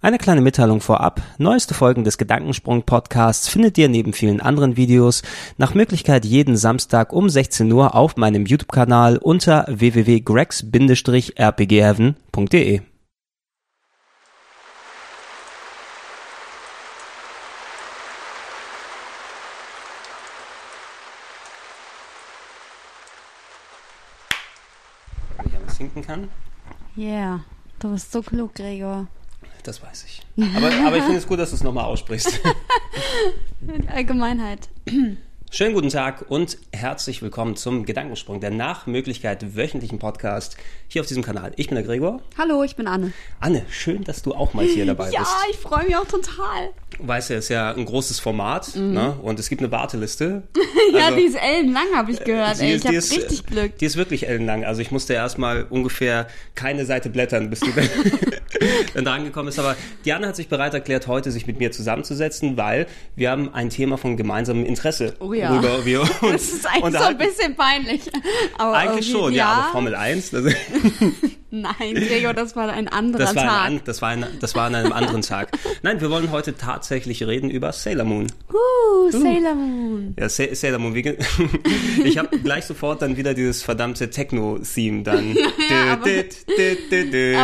Eine kleine Mitteilung vorab. Neueste Folgen des Gedankensprung Podcasts findet ihr neben vielen anderen Videos nach Möglichkeit jeden Samstag um 16 Uhr auf meinem YouTube-Kanal unter www.grex-rpgheaven.de. Wenn ich sinken kann, Yeah, du bist so klug, Gregor. Das weiß ich. Aber, aber ich finde es gut, dass du es nochmal aussprichst. Die Allgemeinheit. Schönen guten Tag und herzlich willkommen zum Gedankensprung, der nach Möglichkeit wöchentlichen Podcast hier auf diesem Kanal. Ich bin der Gregor. Hallo, ich bin Anne. Anne, schön, dass du auch mal hier dabei Ja, bist. ich freue mich auch total. Weißt du, es ist ja ein großes Format ne? und es gibt eine Warteliste. ja, Also, die ist ellenlang, habe ich gehört. sie Ey, ist- ich habe richtig äh, Glück. Die ist wirklich ellenlang. Also ich musste erstmal ungefähr keine Seite blättern, bis du dann, da angekommen bist. Aber Diana hat sich bereit erklärt, heute sich mit mir zusammenzusetzen, weil wir haben ein Thema von gemeinsamem Interesse, Oh ja. worüber wir uns Das ist eigentlich so ein bisschen peinlich. Aber Eigentlich schon, ja, aber Formel 1, das, Nein, Gregor, das war ein anderer das, war Tag. ein, das, war ein, das war an einem anderen Tag. Nein, wir wollen heute tatsächlich reden über Sailor Moon. uh, Sailor Moon. Ja, Sa Sailor Moon. Ich habe gleich sofort dann wieder dieses verdammte Techno-Theme dann. Ja, aber-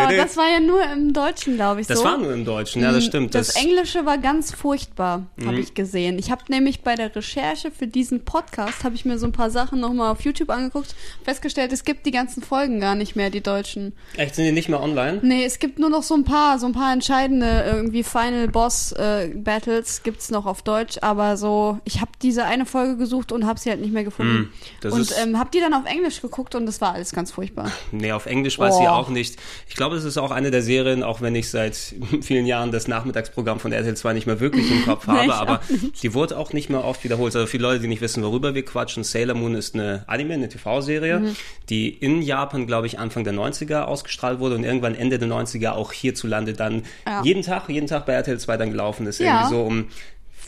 Aber das war ja nur im Deutschen, glaube ich, Das so. war nur im Deutschen, ja, das stimmt. Das, Englische war ganz furchtbar, Mhm. habe ich gesehen. Ich habe nämlich bei der Recherche für diesen Podcast, habe ich mir so ein paar Sachen nochmal auf YouTube angeguckt, festgestellt, es gibt die ganzen Folgen gar nicht mehr, die deutschen. Echt, sind die nicht mehr online? Nee, es gibt nur noch so ein paar, so ein paar entscheidende irgendwie Final Boss äh, Battles gibt's noch auf Deutsch, aber so, ich habe diese eine Folge gesucht und habe sie halt nicht mehr gefunden. Das und ähm, habe die dann auf Englisch geguckt und das war alles ganz furchtbar. Nee, auf Englisch weiß ich Oh. auch nicht. Ich glaube, es ist auch eine der Serien, auch wenn ich seit vielen Jahren das Nachmittagsprogramm von RTL 2 nicht mehr wirklich im Kopf Nee, habe, ich aber die wurde auch nicht mehr oft wiederholt. Also viele Leute, die nicht wissen, worüber wir quatschen, Sailor Moon ist eine Anime, eine TV-Serie, Mhm. die in Japan, glaube ich, Anfang der 90er ausgestrahlt wurde und irgendwann Ende der 90er auch hierzulande dann Ja. jeden Tag, jeden Tag bei RTL 2 dann gelaufen ist. Ja. Irgendwie so um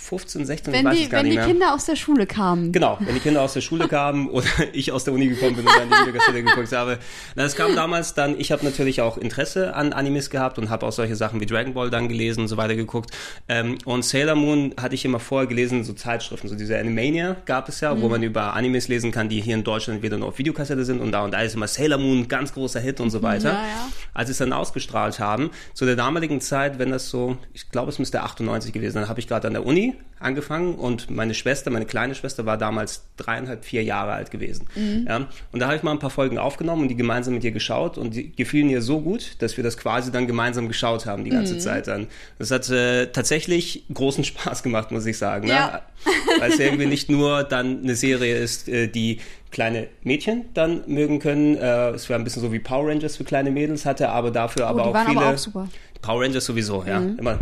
15, 16, ich Wenn weiß die, es gar wenn nicht die mehr. Kinder aus der Schule kamen. Genau, wenn die Kinder aus der Schule kamen oder ich aus der Uni gekommen bin und dann die Videokassette geguckt habe. Na, Das kam damals dann, ich habe natürlich auch Interesse an Animes gehabt und habe auch solche Sachen wie Dragon Ball dann gelesen und so weiter geguckt. Ähm, und Sailor Moon hatte ich immer vorher gelesen, so Zeitschriften, so diese Animania gab es ja, Mhm. wo man über Animes lesen kann, die hier in Deutschland wieder nur auf Videokassette sind und da und da ist immer Sailor Moon, ganz großer Hit und so weiter. Ja, ja. Als sie es dann ausgestrahlt haben, zu der damaligen Zeit, wenn das so, ich glaube, es müsste 98 gewesen sein, habe ich gerade an der Uni angefangen und meine Schwester, meine kleine Schwester war damals dreieinhalb, vier Jahre alt gewesen. Mhm. Ja, und da habe ich mal ein paar Folgen aufgenommen und die gemeinsam mit ihr geschaut und die gefielen ihr so gut, dass wir das quasi dann gemeinsam geschaut haben die ganze Mhm. Zeit dann. Das hat äh, tatsächlich großen Spaß gemacht, muss ich sagen. Ja. Ne? Weil es irgendwie nicht nur dann eine Serie ist, äh, die kleine Mädchen dann mögen können. Äh, es war ein bisschen so wie Power Rangers für kleine Mädels hatte, aber dafür aber Oh, die auch viele. aber auch. Power Rangers sowieso, ja. Mhm. Immer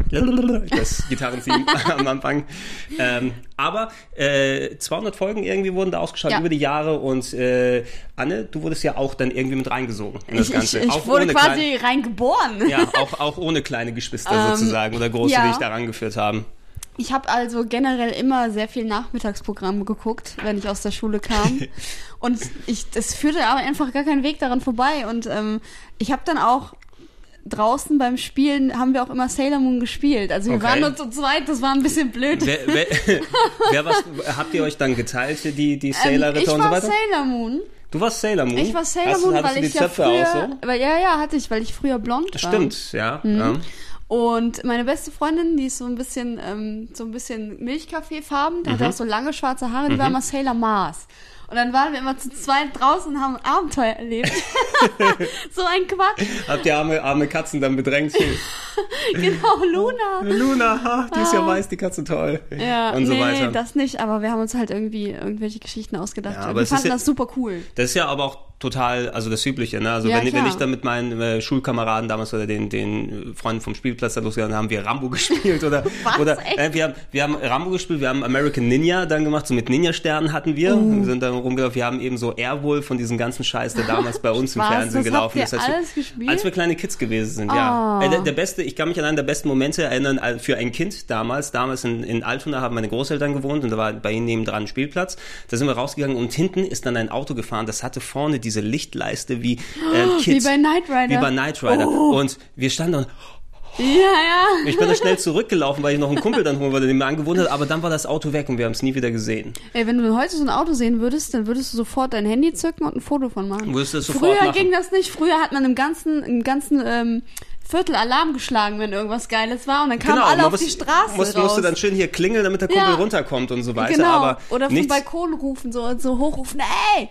das Gitarrenteam am Anfang. Ähm, aber äh, 200 Folgen irgendwie wurden da ausgestrahlt Ja. über die Jahre und äh, Anne, du wurdest ja auch dann irgendwie mit reingesogen in das Ich, Ganze. ich, ich auch wurde quasi reingeboren. Ja, auch, auch ohne kleine Geschwister Ähm, sozusagen oder große, ja. die dich da rangeführt haben. Ich habe also generell immer sehr viel Nachmittagsprogramm geguckt, wenn ich aus der Schule kam. und ich, es führte aber einfach gar keinen Weg daran vorbei. Und ähm, ich habe dann auch draußen beim Spielen haben wir auch immer Sailor Moon gespielt. Also wir Okay. waren nur zu zweit, das war ein bisschen blöd. Wer, wer, wer was, habt ihr euch dann geteilt, die, die Ähm, Sailor-Ritter ich und so war weiter? Sailor Moon. Du warst Sailor Moon? Ich war Sailor Hast Moon, hattest weil ich die ja Zöpfe früher, so? weil, ja, ja, hatte ich, weil ich früher blond war. Stimmt, ja. Mhm. ja. Und meine beste Freundin, die ist so ein bisschen, ähm, so ein bisschen Milchkaffeefarben, die Mhm. hatte auch so lange schwarze Haare, die war immer Sailor Mars. Und dann waren wir immer zu zweit draußen und haben ein Abenteuer erlebt. so ein Quatsch. Habt ihr arme, arme Katzen dann bedrängt? Genau, Luna. Luna, ha, die ist ja Ah. weiß, die Katze toll. Ja, und so nee, weiter. das nicht, aber wir haben uns halt irgendwie irgendwelche Geschichten ausgedacht. Ja, aber wir fanden ja- das super cool. Das ist ja aber auch total, also das Übliche, ne? Also Ja, wenn, wenn ich dann mit meinen äh, Schulkameraden damals oder den, den Freunden vom Spielplatz da losgegangen haben wir Rambo gespielt oder Was? oder äh, wir haben wir haben Rambo gespielt, wir haben American Ninja dann gemacht, so mit Ninja Sternen hatten wir, Oh. wir sind dann rumgelaufen, wir haben eben so Airwolf von diesem ganzen Scheiß, der damals bei uns im Was? Fernsehen Das gelaufen ist, als, alles wir, gespielt? als wir kleine Kids gewesen sind, ja. Oh. Äh, der, der beste, ich kann mich an einen der besten Momente erinnern äh, für ein Kind damals, damals in, in Altona haben meine Großeltern gewohnt und da war bei ihnen nebendran ein Spielplatz. Da sind wir rausgegangen und hinten ist dann ein Auto gefahren, das hatte vorne diese Lichtleiste wie äh, Wie Kids. bei Knight Rider. Wie bei Knight Rider. Oh. Und wir standen und Ja, ja. Ich bin da schnell zurückgelaufen, weil ich noch einen Kumpel dann holen wollte, den mir angewohnt hat, aber dann war das Auto weg und wir haben es nie wieder gesehen. Ey, wenn du heute so ein Auto sehen würdest, dann würdest du sofort dein Handy zücken und ein Foto von machen. Würdest du das sofort Früher machen? ging das nicht. Früher hat man im ganzen, im ganzen ähm, Viertel Alarm geschlagen, wenn irgendwas Geiles war und dann kamen alle man auf muss- die Straße Muss, raus. musste dann schön hier klingeln, damit der Kumpel Ja. runterkommt und so weiter. genau. Aber Oder vom Balkon rufen, so, so hochrufen, ey!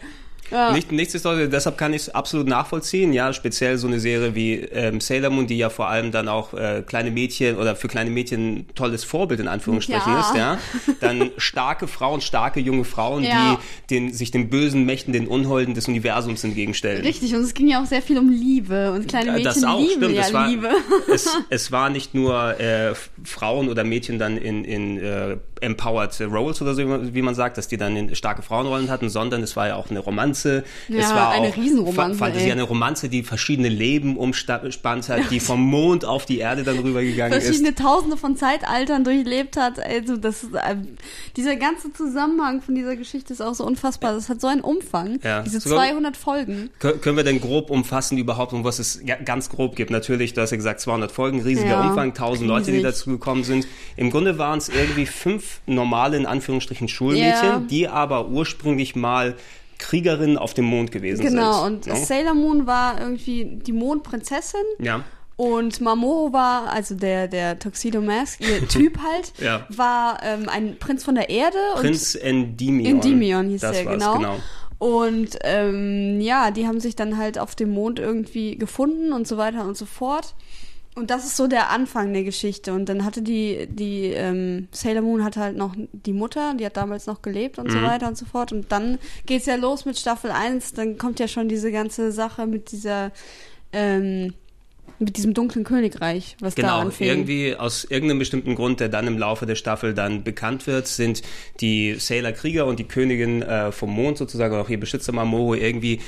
Ja. Nicht, nichtsdestotrotz, deshalb kann ich es absolut nachvollziehen. Ja, speziell so eine Serie wie ähm, Sailor Moon, die ja vor allem dann auch äh, kleine Mädchen oder für kleine Mädchen ein tolles Vorbild in Anführungsstrichen Ja. ist. Ja, dann starke Frauen, starke junge Frauen, Ja. die den, sich den bösen Mächten, den Unholden des Universums entgegenstellen. Richtig, und es ging ja auch sehr viel um Liebe und kleine Äh, Mädchen das auch, lieben stimmt. ja es, war, Liebe. es, es war nicht nur äh, Frauen oder Mädchen dann in, in äh, empowered Roles oder so, wie man sagt, dass die dann starke Frauenrollen hatten, sondern es war ja auch eine Romanze. Ja, es war eine auch Riesenromanze, Fa- Fantasie, ey. eine Romanze, die verschiedene Leben umspannt hat, die vom Mond auf die Erde dann rübergegangen ist. verschiedene Tausende von Zeitaltern durchlebt hat. Also das ähm, dieser ganze Zusammenhang von dieser Geschichte ist auch so unfassbar. Das hat so einen Umfang. Ja. Diese Sogar- 200 Folgen. Kö- Können wir denn grob umfassen überhaupt, um was es ganz grob gibt? Natürlich, du hast ja gesagt, 200 Folgen, riesiger Ja, Umfang, 1000 Leute, die riesig. dazu gekommen sind. Im Grunde waren es irgendwie fünf normale, in Anführungsstrichen, Schulmädchen, Ja. die aber ursprünglich mal Kriegerinnen auf dem Mond gewesen Genau, sind. und No? Sailor Moon war irgendwie die Mondprinzessin. Ja. Und Mamoru war, also der, der Tuxedo Mask, ihr Typ halt, Ja. war ähm, ein Prinz von der Erde. Prinz Endymion. und Endymion hieß das der, genau. genau. Und ähm, ja, die haben sich dann halt auf dem Mond irgendwie gefunden und so weiter und so fort. Und das ist so der Anfang der Geschichte. Und dann hatte die, die ähm, Sailor Moon hatte halt noch die Mutter, die hat damals noch gelebt und so Mhm. weiter und so fort. Und dann geht's ja los mit Staffel 1, dann kommt ja schon diese ganze Sache mit dieser, ähm, mit diesem dunklen Königreich, was da Genau, anfing. irgendwie aus irgendeinem bestimmten Grund, der dann im Laufe der Staffel dann bekannt wird, sind die Sailor Krieger und die Königin äh, vom Mond sozusagen, auch ihr Beschützer Mamoru, irgendwie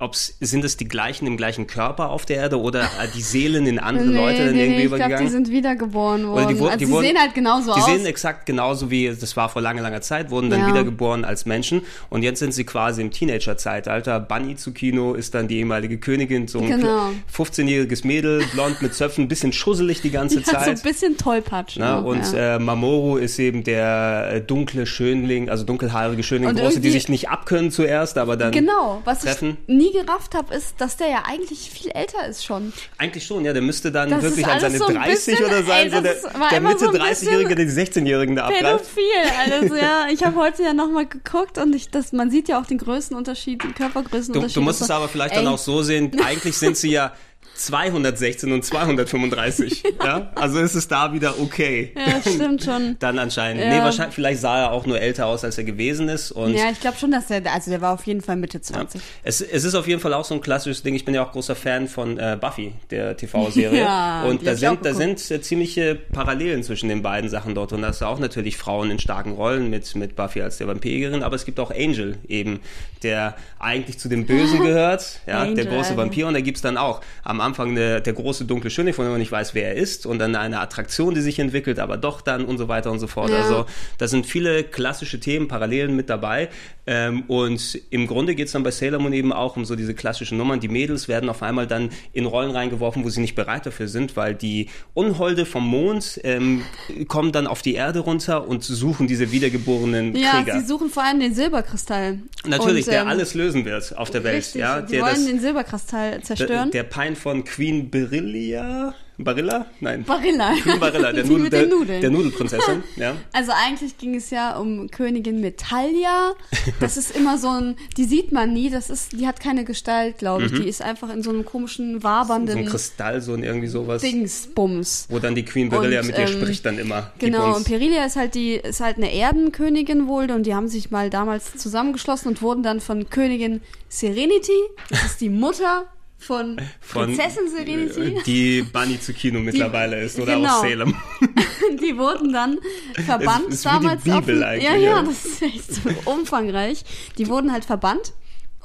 Ob's, sind es die gleichen im gleichen Körper auf der Erde oder äh, die Seelen in andere Leute dann irgendwie ich glaube, übergegangen? die sind wiedergeboren worden. Oder die also die die wurden- sehen halt genauso Die aus. sehen exakt genauso wie, das war vor langer, langer Zeit, wurden dann Ja. wiedergeboren als Menschen und jetzt sind sie quasi im Teenager-Zeitalter. Bunny Tsukino ist dann die ehemalige Königin, so ein Genau. 15-jähriges Mädel, blond mit Zöpfen, ein bisschen schusselig die ganze Die hat so Zeit. ein bisschen tollpatsch. Na, noch, und ja. äh, Mamoru ist eben der äh, dunkle Schönling, also dunkelhaarige Schönling, Und große, die sich nicht abkönnen zuerst, aber dann Genau, was treffen. ich nie gerafft habe, ist, dass der ja eigentlich viel älter ist schon. Eigentlich schon, ja, der müsste dann Das wirklich an seine so ein 30 bisschen- oder sein, ey, so der, der immer Mitte so ein 30-Jährige, der die 16-Jährigen da abgreift. Pädophil, alles, ja. Ich habe heute ja nochmal geguckt und ich, das, man sieht ja auch den Größenunterschied, den Du, Körpergrößenunterschied. du musst es aber vielleicht ey, dann auch so sehen, eigentlich sind sie ja 216 und 235. ja? Also ist es da wieder okay. Ja, das stimmt schon. Dann anscheinend. Ja. Nee, wahrscheinlich, vielleicht sah er auch nur älter aus, als er gewesen ist. Und Ja, ich glaube schon, dass der, also der war auf jeden Fall Mitte 20. Es, es ist auf jeden Fall auch so ein klassisches Ding. Ich bin ja auch großer Fan von äh, Buffy, der TV-Serie. Ja, und da sind, da sind äh, ziemliche Parallelen zwischen den beiden Sachen dort. Und da hast du auch natürlich Frauen in starken Rollen mit, mit Buffy als der Vampirin, aber es gibt auch Angel eben, der eigentlich zu den Bösen gehört, ja, der Angel, große Alter. Vampir. Und da gibt's dann auch am Anfang eine, der große dunkle Schöne, von dem man nicht weiß, wer er ist, und dann eine Attraktion, die sich entwickelt, aber doch dann und so weiter und so fort. Ja. Also da sind viele klassische Themen, Parallelen mit dabei. Ähm, und im Grunde geht's dann bei Sailor Moon eben auch um so diese klassischen Nummern. Die Mädels werden auf einmal dann in Rollen reingeworfen, wo sie nicht bereit dafür sind, weil die Unholde vom Mond ähm, kommen dann auf die Erde runter und suchen diese wiedergeborenen Ja, Krieger. sie suchen vor allem den Silberkristall. Natürlich, und, der ähm, alles lösen wird auf der Welt. Richtig, ja, die der wollen das, den Silberkristall zerstören. der, der Pein von Queen Barilla? Barilla? Nein. Barilla. Queen Barilla, der, Nudel, der, der Nudelprinzessin. Ja. Also eigentlich ging es ja um Königin Metalia. Das ist immer so ein, die sieht man nie, das ist, die hat keine Gestalt, glaube ich. Die ist einfach in so einem komischen, Mhm. So wabernden ein Kristall, so ein irgendwie sowas. Dingsbums. Wo dann die Queen Barilla Und, mit ihr ähm, spricht dann immer. Genau, und Perilia ist halt die, ist halt eine Erdenkönigin wohl und die haben sich mal damals zusammengeschlossen und wurden dann von Königin Serenity, das ist die Mutter von, von, Prinzessin Serenity, äh, Die Bunny zu Kino mittlerweile ist, oder genau. aus Salem. die wurden dann verbannt Es ist wie die damals Bibel auf ja, ja. das ist echt so umfangreich. Die wurden halt verbannt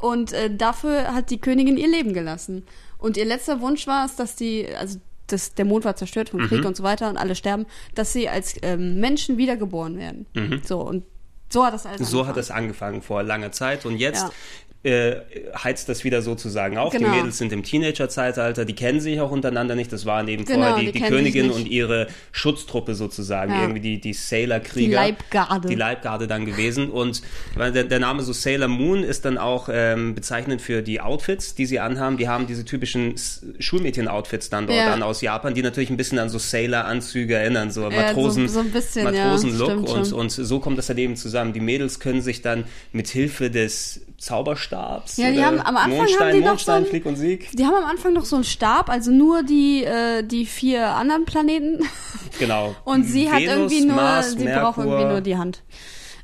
und äh, dafür hat die Königin ihr Leben gelassen. Und ihr letzter Wunsch war es, dass die, also das, der Mond war zerstört vom Mhm. Krieg und so weiter und alle sterben, dass sie als ähm, Menschen wiedergeboren werden. So und so hat das alles Mhm. So hat es angefangen vor langer Zeit und jetzt Ja. Äh, heizt das wieder sozusagen auf. Genau. Die Mädels sind im Teenager-Zeitalter, die kennen sich auch untereinander nicht. Das waren eben Genau, vorher die, die die Königin und ihre Schutztruppe sozusagen, Ja. irgendwie die, die Sailor-Krieger. Die Leibgarde. Die Leibgarde dann gewesen. Und weil der, der Name so Sailor Moon ist dann auch ähm, bezeichnend für die Outfits, die sie anhaben. Die haben diese typischen Schulmädchen-Outfits dann dort Ja. an aus Japan, die natürlich ein bisschen an so Sailor-Anzüge erinnern, so Ja, Matrosen, so- so ein bisschen, ja, Matrosen-Look. stimmt und, und so kommt das dann eben zusammen. Die Mädels können sich dann mit Hilfe des Zauberstabs, Ja, die haben- am Anfang Mondstein, haben die noch Mondstein, so ein- Flieg und Sieg, Die haben am Anfang noch so einen Stab, also nur die, äh, die vier anderen Planeten. genau. Und sie hat Venus, irgendwie nur, Mars, sie Merkur braucht irgendwie nur die Hand.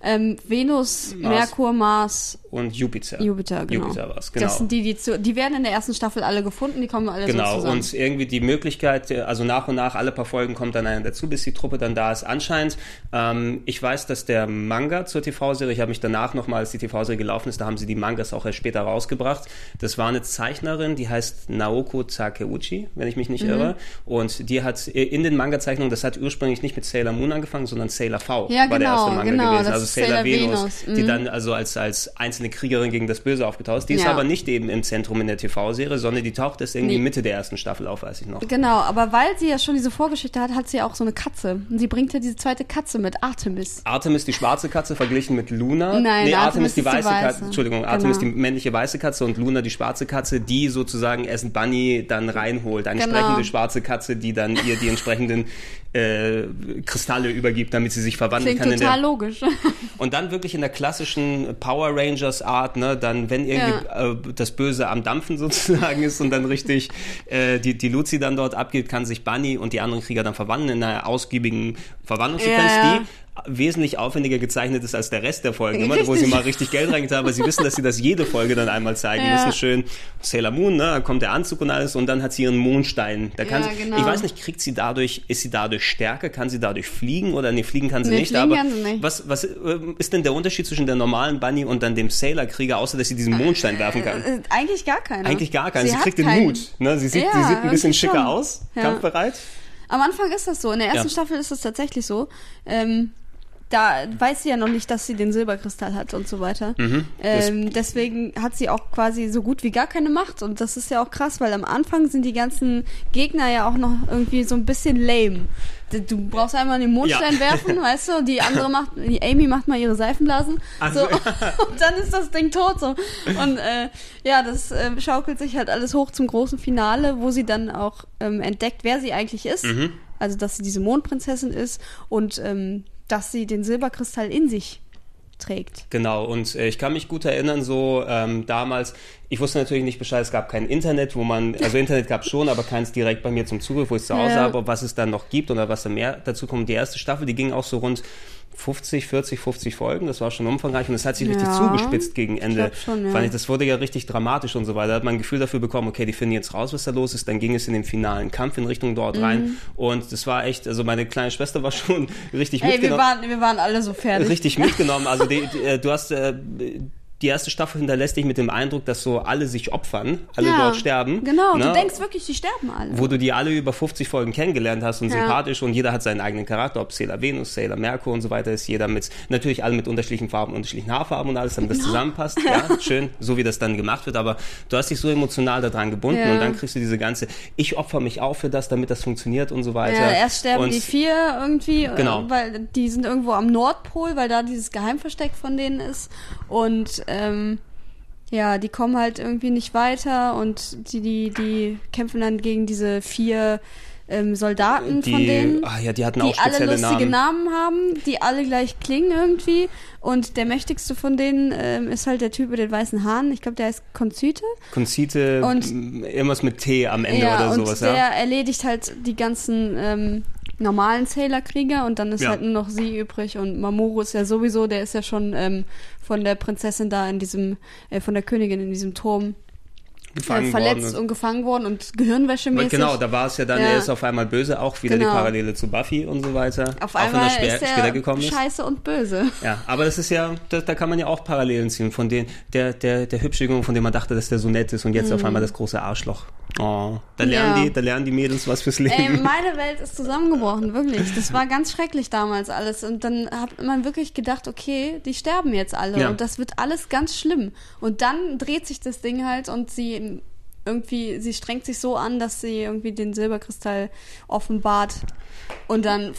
Ähm, Venus, Mars. Merkur, Mars, und Jupiter. Jupiter, genau. Jupiter war's, genau. Das sind die, die zu, die werden in der ersten Staffel alle gefunden, die kommen alle so Genau, zusammen. und irgendwie die Möglichkeit, also nach und nach, alle paar Folgen kommt dann einer dazu, bis die Truppe dann da ist. Anscheinend, ähm, ich weiß, dass der Manga zur TV-Serie, ich habe mich danach nochmal, als die TV-Serie gelaufen ist, da haben sie die Mangas auch erst später rausgebracht. Das war eine Zeichnerin, die heißt Naoko Takeuchi, wenn ich mich nicht Mhm. irre. Und die hat in den Manga-Zeichnungen, das hat ursprünglich nicht mit Sailor Moon angefangen, sondern Sailor V Ja, war der genau, erste Manga genau, gewesen. Also ist Sailor, Sailor Venus, Venus, die mhm. dann also als, als einzelne Kriegerin gegen das Böse aufgetaucht ist. Die ist Ja. aber nicht eben im Zentrum in der TV-Serie, sondern die taucht erst irgendwie Nee. Mitte der ersten Staffel auf, weiß ich noch. Genau, aber weil sie ja schon diese Vorgeschichte hat, hat sie ja auch so eine Katze. Und sie bringt ja diese zweite Katze mit, Artemis. Artemis die schwarze Katze verglichen mit Luna. Nein, nee, Artemis Artemis die ist die weiße weiße. Katze. Entschuldigung, Artemis Genau. die männliche weiße Katze und Luna die schwarze Katze, die sozusagen erst Bunny dann reinholt. Eine Genau. sprechende schwarze Katze, die dann ihr die entsprechenden äh, Kristalle übergibt, damit sie sich verwandeln Klingt kann. in der, total logisch. Und dann wirklich in der klassischen Power Rangers Art, ne, dann wenn irgendwie äh, das Böse am Dampfen sozusagen ist und dann richtig äh, die, die Luzi dann dort abgibt, kann sich Bunny und die anderen Krieger dann verwandeln in einer ausgiebigen Verwandlungssequenz, Ja, ja. die wesentlich aufwendiger gezeichnet ist als der Rest der Folgen, immer, wo sie mal richtig Geld reingetan haben, aber sie wissen, dass sie das jede Folge dann einmal zeigen Ja. müssen. Schön Sailor Moon, ne, da kommt der Anzug und alles und dann hat sie ihren Mondstein. Da kann Ja, sie, genau. Ich weiß nicht, kriegt sie dadurch, ist sie dadurch stärker, kann sie dadurch fliegen oder nee, fliegen kann sie Nee, nicht, fliegen aber kann sie nicht. was, was ähm, ist denn der Unterschied zwischen der normalen Bunny und dann dem Sailor-Krieger, außer dass sie diesen Mondstein werfen kann? Äh, Eigentlich gar keiner. Eigentlich gar keinen. Sie, hat kriegt den keinen- Mut. Ne? Sie, sieht, Ja, sie sieht ein bisschen schicker schon. aus, kampfbereit. Am Anfang ist das so. In der ersten Ja. Staffel ist es tatsächlich so. Ähm, da weiß sie ja noch nicht, dass sie den Silberkristall hat und so weiter. Mhm. Ähm, deswegen hat sie auch quasi so gut wie gar keine Macht. Und das ist ja auch krass, weil am Anfang sind die ganzen Gegner ja auch noch irgendwie so ein bisschen lame. Du brauchst einmal den Mondstein Ja. werfen, weißt du, die andere macht, die Amy macht mal ihre Seifenblasen. Ach so, so. und dann ist das Ding tot so. Und äh, ja, das äh, schaukelt sich halt alles hoch zum großen Finale, wo sie dann auch ähm, entdeckt, wer sie eigentlich ist. Mhm. Also, dass sie diese Mondprinzessin ist und ähm, dass sie den Silberkristall in sich trägt. Genau, und äh, ich kann mich gut erinnern, so ähm, damals, ich wusste natürlich nicht Bescheid, es gab kein Internet, wo man, also Internet gab es schon, aber keins direkt bei mir zum Zugriff, wo ich zu Hause Ja. habe, was es dann noch gibt oder was da mehr dazu kommt. Die erste Staffel, die ging auch so rund 50, 40, 50 Folgen, das war schon umfangreich und es hat sich richtig Ja. zugespitzt gegen Ende. schon, ja. Fand ich, das wurde ja richtig dramatisch und so weiter. Da hat man ein Gefühl dafür bekommen, okay, die finden jetzt raus, was da los ist. Dann ging es in den finalen Kampf in Richtung dort Mhm. rein und das war echt, also meine kleine Schwester war schon richtig Ey, wir mitgenommen waren, wir waren alle so fertig. richtig mitgenommen. Also die, die, äh, du hast äh, die erste Staffel hinterlässt dich mit dem Eindruck, dass so alle sich opfern, alle ja, dort sterben. Genau, ne? du denkst wirklich, die sterben alle. wo du die alle über 50 Folgen kennengelernt hast und Ja. sympathisch und jeder hat seinen eigenen Charakter, ob Sailor Venus, Sailor Merkur und so weiter ist, jeder mit, natürlich alle mit unterschiedlichen Farben, unterschiedlichen Haarfarben und alles, damit Genau. das zusammenpasst. Ja, schön, so wie das dann gemacht wird, aber du hast dich so emotional daran gebunden Ja. und dann kriegst du diese ganze, ich opfer mich auch für das, damit das funktioniert und so weiter. ja, erst sterben und die vier irgendwie, äh, Genau. weil die sind irgendwo am Nordpol, weil da dieses Geheimversteck von denen ist. Und ähm, ja, die kommen halt irgendwie nicht weiter und die, die, die kämpfen dann gegen diese vier ähm, Soldaten die, von denen. ah ja, die hatten die auch alle lustige Namen. Namen. haben, die alle gleich klingen irgendwie. Und der mächtigste von denen ähm, ist halt der Typ mit den weißen Haaren. Ich glaube, der heißt Konzite. Konzite, Und- m, irgendwas mit T am Ende ja, oder und sowas, der ja. erledigt halt die ganzen ähm, normalen Sailor-Krieger und dann ist Ja. halt nur noch sie übrig und Mamoru ist ja sowieso, der ist ja schon ähm, von der Prinzessin da in diesem, äh, von der Königin in diesem Turm gefangen verletzt worden. und gefangen worden und Gehirnwäschemäßig. Genau, da war es ja dann, Ja. er ist auf einmal böse, auch wieder Genau. die Parallele zu Buffy und so weiter. Auf auch einmal wenn er ist er gekommen ist. scheiße und böse. Ja, aber das ist ja, da, da kann man ja auch Parallelen ziehen von den, der, der, der hübsche Junge, von dem man dachte, dass der so nett ist und jetzt auf einmal das große Arschloch. Oh, da lernen Mhm. Ja. die, da lernen die Mädels was fürs Ey, Leben. meine Welt ist zusammengebrochen, wirklich. Das war ganz schrecklich damals alles. Und dann hat man wirklich gedacht, okay, die sterben jetzt alle. Und das wird alles ganz schlimm. Und dann dreht sich das Ding halt und sie eben irgendwie, sie strengt sich so an, dass sie irgendwie den Silberkristall offenbart. Und dann,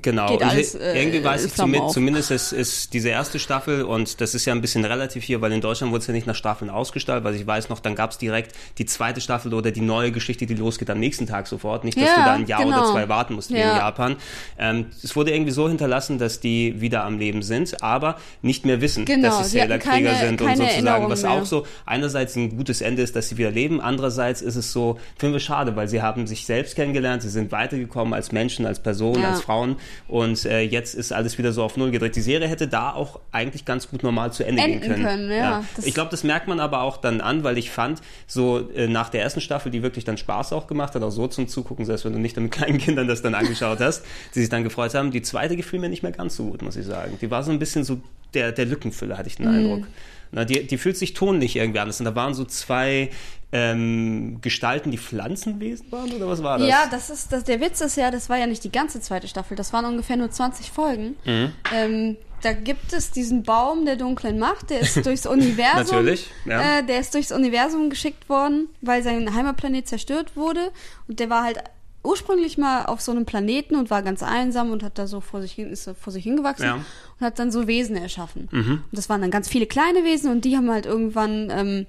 Genau. geht alles, äh, irgendwie weiß ich Flammen zumindest, ist, ist diese erste Staffel und das ist ja ein bisschen relativ hier, weil in Deutschland wurde es ja nicht nach Staffeln ausgestrahlt, weil ich weiß noch, dann gab es direkt die zweite Staffel oder die neue Geschichte, die losgeht am nächsten Tag sofort. Nicht, dass Ja, du da ein Jahr genau. oder zwei warten musst wie Ja. in Japan. Ähm, es wurde irgendwie so hinterlassen, dass die wieder am Leben sind, aber nicht mehr wissen, Genau, dass sie Sailor-Krieger sind und sozusagen, was mehr. auch so einerseits ein gutes Ende ist, dass sie wieder leben, andererseits ist es so, finden wir schade, weil sie haben sich selbst kennengelernt, sie sind weitergekommen als Menschen, als Personen, Ja. als Frauen und äh, jetzt ist alles wieder so auf Null gedreht. Die Serie hätte da auch eigentlich ganz gut normal zu Ende Enden gehen können. können, ja. Das- Ich glaube, das merkt man aber auch dann an, weil ich fand, so äh, nach der ersten Staffel, die wirklich dann Spaß auch gemacht hat, auch so zum Zugucken, selbst wenn du nicht mit kleinen Kindern das dann angeschaut hast, die sich dann gefreut haben. Die zweite gefiel mir nicht mehr ganz so gut, muss ich sagen. Die war so ein bisschen so der, der Lückenfüller, hatte ich den Eindruck. Na, die, die fühlt sich tonlich irgendwie anders. Und da waren so zwei ähm, Gestalten, die Pflanzenwesen waren, oder was war das? ja, das ist, das, der Witz ist ja, das war ja nicht die ganze zweite Staffel, das waren ungefähr nur 20 Folgen. Mhm. Ähm, da gibt es diesen Baum der dunklen Macht, der ist durchs Universum, Natürlich, ja. äh, der ist durchs Universum geschickt worden, weil sein Heimatplanet zerstört wurde und der war halt ursprünglich mal auf so einem Planeten und war ganz einsam und hat da so vor sich hin, ist vor sich hingewachsen Ja. Und hat dann so Wesen erschaffen. Mhm. Und das waren dann ganz viele kleine Wesen und die haben halt irgendwann, ähm,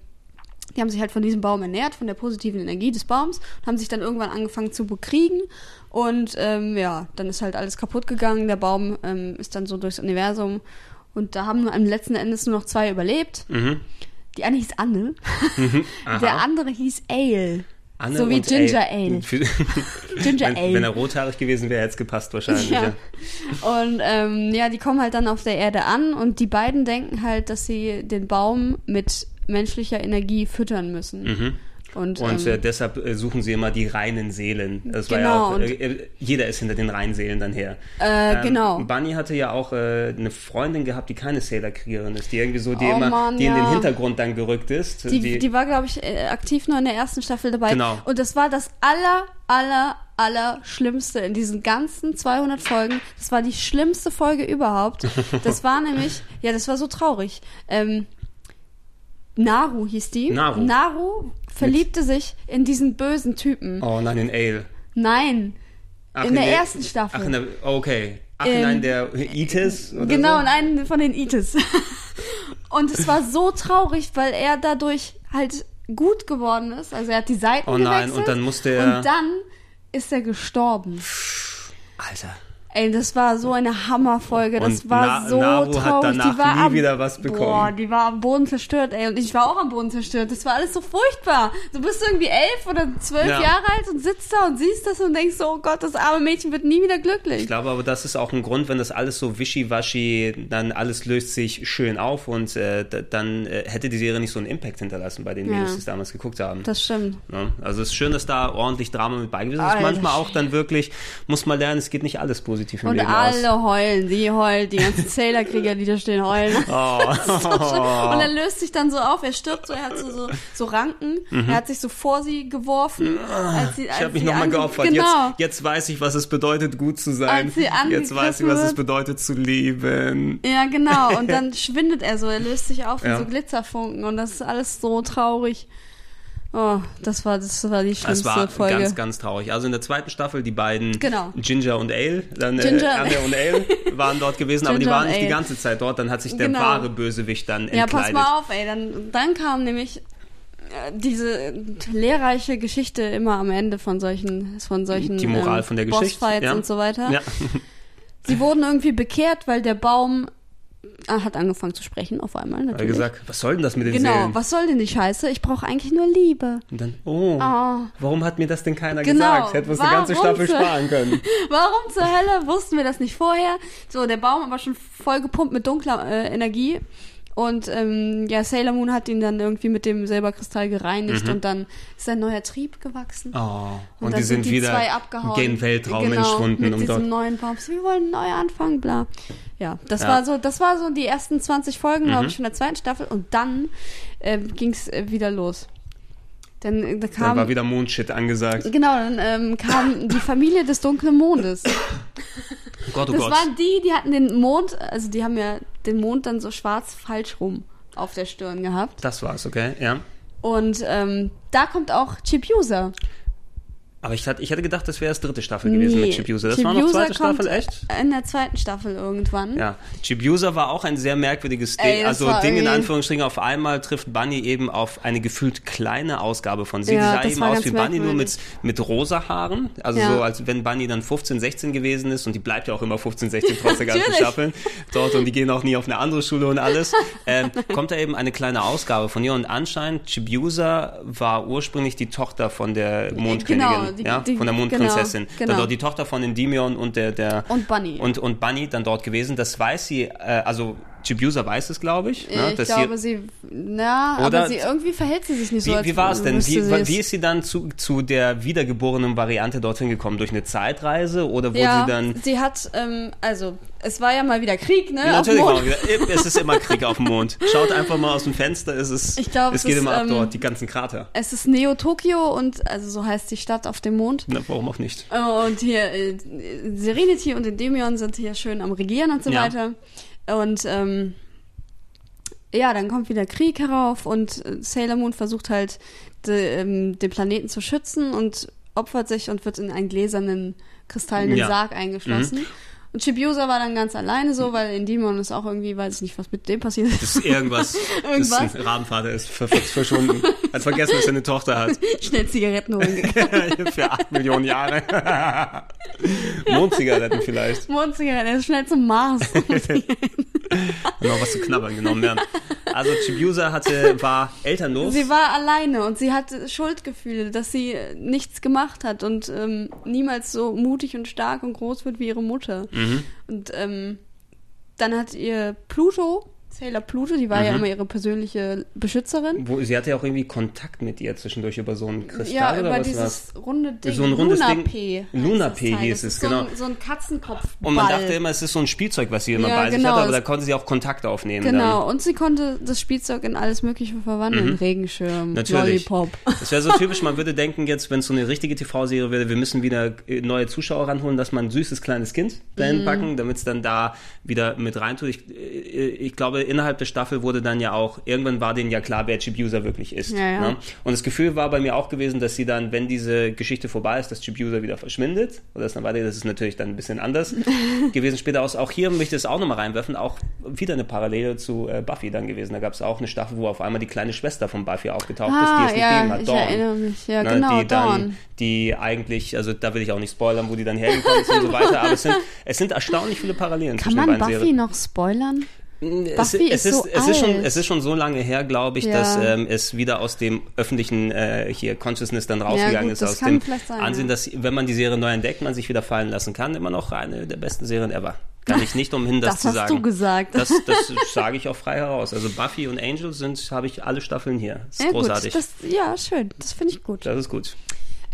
die haben sich halt von diesem Baum ernährt, von der positiven Energie des Baums und haben sich dann irgendwann angefangen zu bekriegen und ähm, ja, dann ist halt alles kaputt gegangen. Der Baum ähm, ist dann so durchs Universum und da haben am letzten Endes nur noch zwei überlebt. Mhm. Die eine hieß Anne, Aha. der andere hieß Ale. Anne so wie und Ginger Ale. Ginger wenn, Ale. wenn er rothaarig gewesen wäre, hätte es gepasst wahrscheinlich. Ja. Ja. Und ähm, ja, die kommen halt dann auf der Erde an und die beiden denken halt, dass sie den Baum mit menschlicher Energie füttern müssen. Mhm. Und, Und ähm, äh, deshalb äh, suchen sie immer die reinen Seelen. Das war Genau, ja auch, und- äh, jeder ist hinter den reinen Seelen dann her. Äh, genau. Bunny hatte ja auch äh, eine Freundin gehabt, die keine Sailor-Kriegerin ist, die irgendwie so, die Oh immer, Mann, die in den ja. Hintergrund dann gerückt ist. die, die, war, glaube ich, aktiv nur in der ersten Staffel dabei. Genau. Und das war das aller, aller, aller Schlimmste in diesen ganzen 200 Folgen. Das war die schlimmste Folge überhaupt. Das war nämlich, ja, das war so traurig. Ähm, Naru hieß die. Naru. Naru verliebte sich in diesen bösen Typen. oh nein, in Ale. Nein. Ach, In der ersten Staffel. Ach, in der, okay. Ach, in einen der Itis? Oder Genau, so? in einen von den Itis. Und es war so traurig, weil er dadurch halt gut geworden ist. Also er hat die Seiten Oh nein, gewechselt. und dann musste er- Und dann ist er gestorben. Alter. Ey, das war so eine Hammerfolge. Das Und war Na- so hat traurig. danach die war nie am, wieder was bekommen. Boah, die war am Boden zerstört, ey. Und ich war auch am Boden zerstört. Das war alles so furchtbar. Du bist irgendwie elf oder zwölf Ja. Jahre alt und sitzt da und siehst das und denkst so, oh Gott, das arme Mädchen wird nie wieder glücklich. Ich glaube aber, das ist auch ein Grund, wenn das alles so wischiwaschi, dann alles löst sich schön auf und äh, dann äh, hätte die Serie nicht so einen Impact hinterlassen bei den Ja. Mädels, die es damals geguckt haben. Das stimmt. Ja, also es ist schön, dass da ordentlich Drama mit bei gewesen ist. Alter Manchmal auch dann wirklich, muss man lernen, es geht nicht alles positiv im Und Leben alle aus. heulen, die heulen, die ganzen Sailor-Krieger, die da stehen, heulen. Oh. Und er löst sich dann so auf, er stirbt so, er hat so, so, so Ranken, er hat sich so vor sie geworfen. Als sie, Mhm. Ich als habe mich sie nochmal geopfert. Genau. Jetzt, jetzt weiß ich, was es bedeutet, gut zu sein. Als sie Jetzt weiß ich, was es bedeutet, zu lieben. Ja, genau. Und dann schwindet er so, er löst sich auf Ja. so Glitzerfunken und das ist alles so traurig. Oh, das war, das war die Es schlimmste war Folge. ganz, ganz traurig. Also in der zweiten Staffel die beiden Genau. Ginger und Ale, dann Ginger äh, Anne und Ale waren dort gewesen, aber die waren nicht die Ale. ganze Zeit dort. Dann hat sich der Genau. wahre Bösewicht dann Ja, entkleidet. pass mal auf, ey. Dann, dann kam nämlich äh, diese lehrreiche Geschichte immer am Ende von solchen, von solchen Die Moral ähm, von der Geschichte, Bossfights ja. und so weiter. Ja. Sie wurden irgendwie bekehrt, weil der Baum hat angefangen zu sprechen auf einmal Er hat natürlich. gesagt, was soll denn das mit den genau, Seelen? was soll denn die Scheiße? Ich brauche eigentlich nur Liebe. Und dann, oh, Oh. warum hat mir das denn keiner Genau. gesagt? Hätten wir uns eine ganze Staffel zur- sparen können. Warum zur Hölle wussten wir das nicht vorher? So, der Baum war schon voll gepumpt mit dunkler äh, Energie. Und ähm, ja, Sailor Moon hat ihn dann irgendwie mit dem Silberkristall gereinigt und dann ist ein neuer Trieb gewachsen. Mhm. Oh, und, dann die sind, wieder zwei abgehauen. gen Weltraum genau, entschwunden, mit um diesem dort. neuen Baum. Wir wollen neu anfangen, bla. Ja, das Ja. war so, das war so die ersten 20 Folgen, glaube Mhm. ich, von der zweiten Staffel und dann ähm, ging es äh, wieder los. Dann, äh, da Da kam, war wieder Mondshit angesagt. genau, dann ähm, kam die Familie des dunklen Mondes. Oh Gott, oh Das Gott. waren die, die hatten den Mond, also die haben ja den Mond dann so schwarz falsch rum auf der Stirn gehabt. Das war's, okay, ja. Und ähm, da kommt auch Chibiusa. Aber ich, hatte, ich hätte gedacht, das wäre das dritte Staffel gewesen mit Chibiusa. Das war noch zweite Staffel, echt? In der zweiten Staffel irgendwann. Ja, Chibiusa war auch ein sehr merkwürdiges Ding. Ey, also Ding in Anführungsstrichen, auf einmal trifft Bunny eben auf eine gefühlt kleine Ausgabe von sie. Ja, die sah eben aus wie Bunny, nur mit, merkwürdig. mit rosa Haaren. Also Ja. so, als wenn Bunny dann 15, 16 gewesen ist und die bleibt ja auch immer 15, 16 trotz der ganzen. Staffeln dort und die gehen auch nie auf eine andere Schule und alles. Ähm, kommt da eben eine kleine Ausgabe von ihr und anscheinend Chibiusa war ursprünglich die Tochter von der Mondkönigin, Genau, die- ja, die- von der Mondprinzessin. genau, Dann genau. dort die Tochter von Endymion und der, der Und Bunny. und, und Bunny dann dort gewesen. Das weiß sie, äh, also Chibiusa weiß es, glaube ich. Ne, ich glaube, sie, na, aber sie irgendwie verhält sie sich nicht so. wie, als wie war es denn? Wie, wie ist sie dann zu, zu der wiedergeborenen Variante dorthin gekommen? Durch eine Zeitreise oder wurde ja, sie dann... sie hat, ähm, also, es war ja mal wieder Krieg, ne? auf Natürlich, Mond. war wieder, es ist immer Krieg auf dem Mond. Schaut einfach mal aus dem Fenster, es ist, Ich glaub, es es geht ist, immer ab ähm, dort, die ganzen Krater. Es ist Neo-Tokio und, also so heißt die Stadt auf dem Mond. Na, warum auch nicht? Und hier, äh, Serenity und Endymion sind hier schön am Regieren und so Ja. weiter. Und, ähm, ja, dann kommt wieder Krieg herauf und äh, Sailor Moon versucht halt, de, ähm, den Planeten zu schützen und opfert sich und wird in einen gläsernen, kristallenen Ja. Mhm. Sarg eingeschlossen. Und Chibiusa war dann ganz alleine so, weil Endymion ist auch irgendwie, weiß ich nicht, was mit dem passiert ist. Ist irgendwas, Irgendwas? Ist Rabenvater ist ver ver verschwunden. Hat vergessen, dass er eine Tochter hat. Schnell Zigaretten holen gegangen. Für acht Millionen Jahre. Mondzigaretten vielleicht. Mondzigaretten, er ist schnell zum Mars. Noch was zu knabbern genommen werden. Also Chibiusa hatte, war elternlos. Sie war alleine und sie hatte Schuldgefühle, dass sie nichts gemacht hat und ähm, niemals so mutig und stark und groß wird wie ihre Mutter. Mhm. Und ähm, dann hat ihr Pluto, Sailor Pluto, die war ja Mhm. immer ihre persönliche Beschützerin. Wo, sie hatte ja auch irgendwie Kontakt mit ihr zwischendurch über so einen Kristall ja, oder über was war's? dieses runde Ding. So ein rundes Luna Ding. P. Luna P hieß es, ist so genau. Ein, so ein Katzenkopf. Und man dachte immer, es ist so ein Spielzeug, was sie immer Ja, bei sich genau. hatte, aber da konnte sie auch Kontakt aufnehmen. Genau, und sie konnte das Spielzeug in alles Mögliche verwandeln. Regenschirm, Mhm. Natürlich. Lollipop. Dann. Das wäre so typisch, man würde denken jetzt, wenn es so eine richtige TV-Serie wäre, wir müssen wieder äh, neue Zuschauer ranholen, dass man ein süßes kleines Kind dahin Mhm. packen, damit es dann da wieder mit reintut. Ich, äh, ich glaube, innerhalb der Staffel wurde dann ja auch, irgendwann war denen ja klar, wer Chibiusa wirklich ist. Ja, ja. Ne? Und das Gefühl war bei mir auch gewesen, dass sie dann, wenn diese Geschichte vorbei ist, dass Chibiusa wieder verschwindet. Oder das dann weiter, das ist natürlich dann ein bisschen anders gewesen später aus. Auch hier möchte ich es auch nochmal reinwerfen, auch wieder eine Parallele zu äh, Buffy dann gewesen. Da gab es auch eine Staffel, wo auf einmal die kleine Schwester von Buffy aufgetaucht ist, die Ah, es ja, gegeben hat, ich Dawn. erinnere mich. Ja, Ne, genau, die dann, Dawn. die eigentlich, also da will ich auch nicht spoilern, wo die dann hergekommen ist und so weiter, aber es sind, es sind erstaunlich viele Parallelen Kann zwischen man den beiden Buffy Serien. noch spoilern? Es, Buffy es, ist so es, ist schon, es ist schon so lange her, glaube ich, Ja. dass ähm, es wieder aus dem öffentlichen äh, hier Consciousness dann rausgegangen gut, ist, das aus dem sein, Ansehen, ja. dass wenn man die Serie neu entdeckt, man sich wieder fallen lassen kann, immer noch eine der besten Serien ever. Kann ich nicht umhin, das, Das zu hast sagen. du gesagt. Das, das sage ich auch frei heraus. Also Buffy und Angel sind, habe ich alle Staffeln hier. Das ist ja, großartig. Gut, das, ja, schön. Das finde ich gut. das ist gut.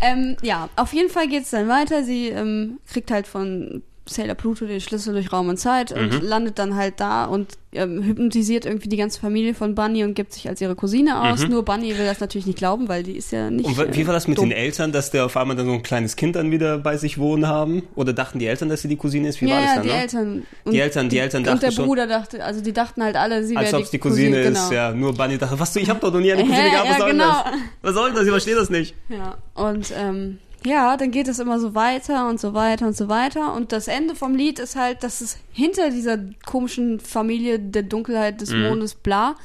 Ähm, ja, auf jeden Fall geht's dann weiter. Sie ähm, kriegt halt von Sailor Pluto den Schlüssel durch Raum und Zeit Mhm. und landet dann halt da und ähm, hypnotisiert irgendwie die ganze Familie von Bunny und gibt sich als ihre Cousine aus. Nur Bunny will das natürlich nicht glauben, weil die ist ja nicht. Mhm. Und wie war das mit dumm. den Eltern, dass der auf einmal dann so ein kleines Kind dann wieder bei sich wohnen haben? Oder dachten die Eltern, dass sie die Cousine ist? Wie ja, war das dann? die ne? Eltern. Und Die Eltern- die Eltern Und dachten der schon- Bruder dachte, also die dachten halt alle, sie Als wäre ob es die Cousine, ist, genau. ja. Nur Bunny dachte, was du, ich hab doch noch nie eine Hä? Cousine gehabt, was Ja, soll genau. das? Was soll denn das? Ich verstehe das nicht. Ja, und ähm, ja, dann geht es immer so weiter und so weiter und so weiter. Und das Ende vom Lied ist halt, dass es hinter dieser komischen Familie der Dunkelheit des Mhm. Mondes, bla,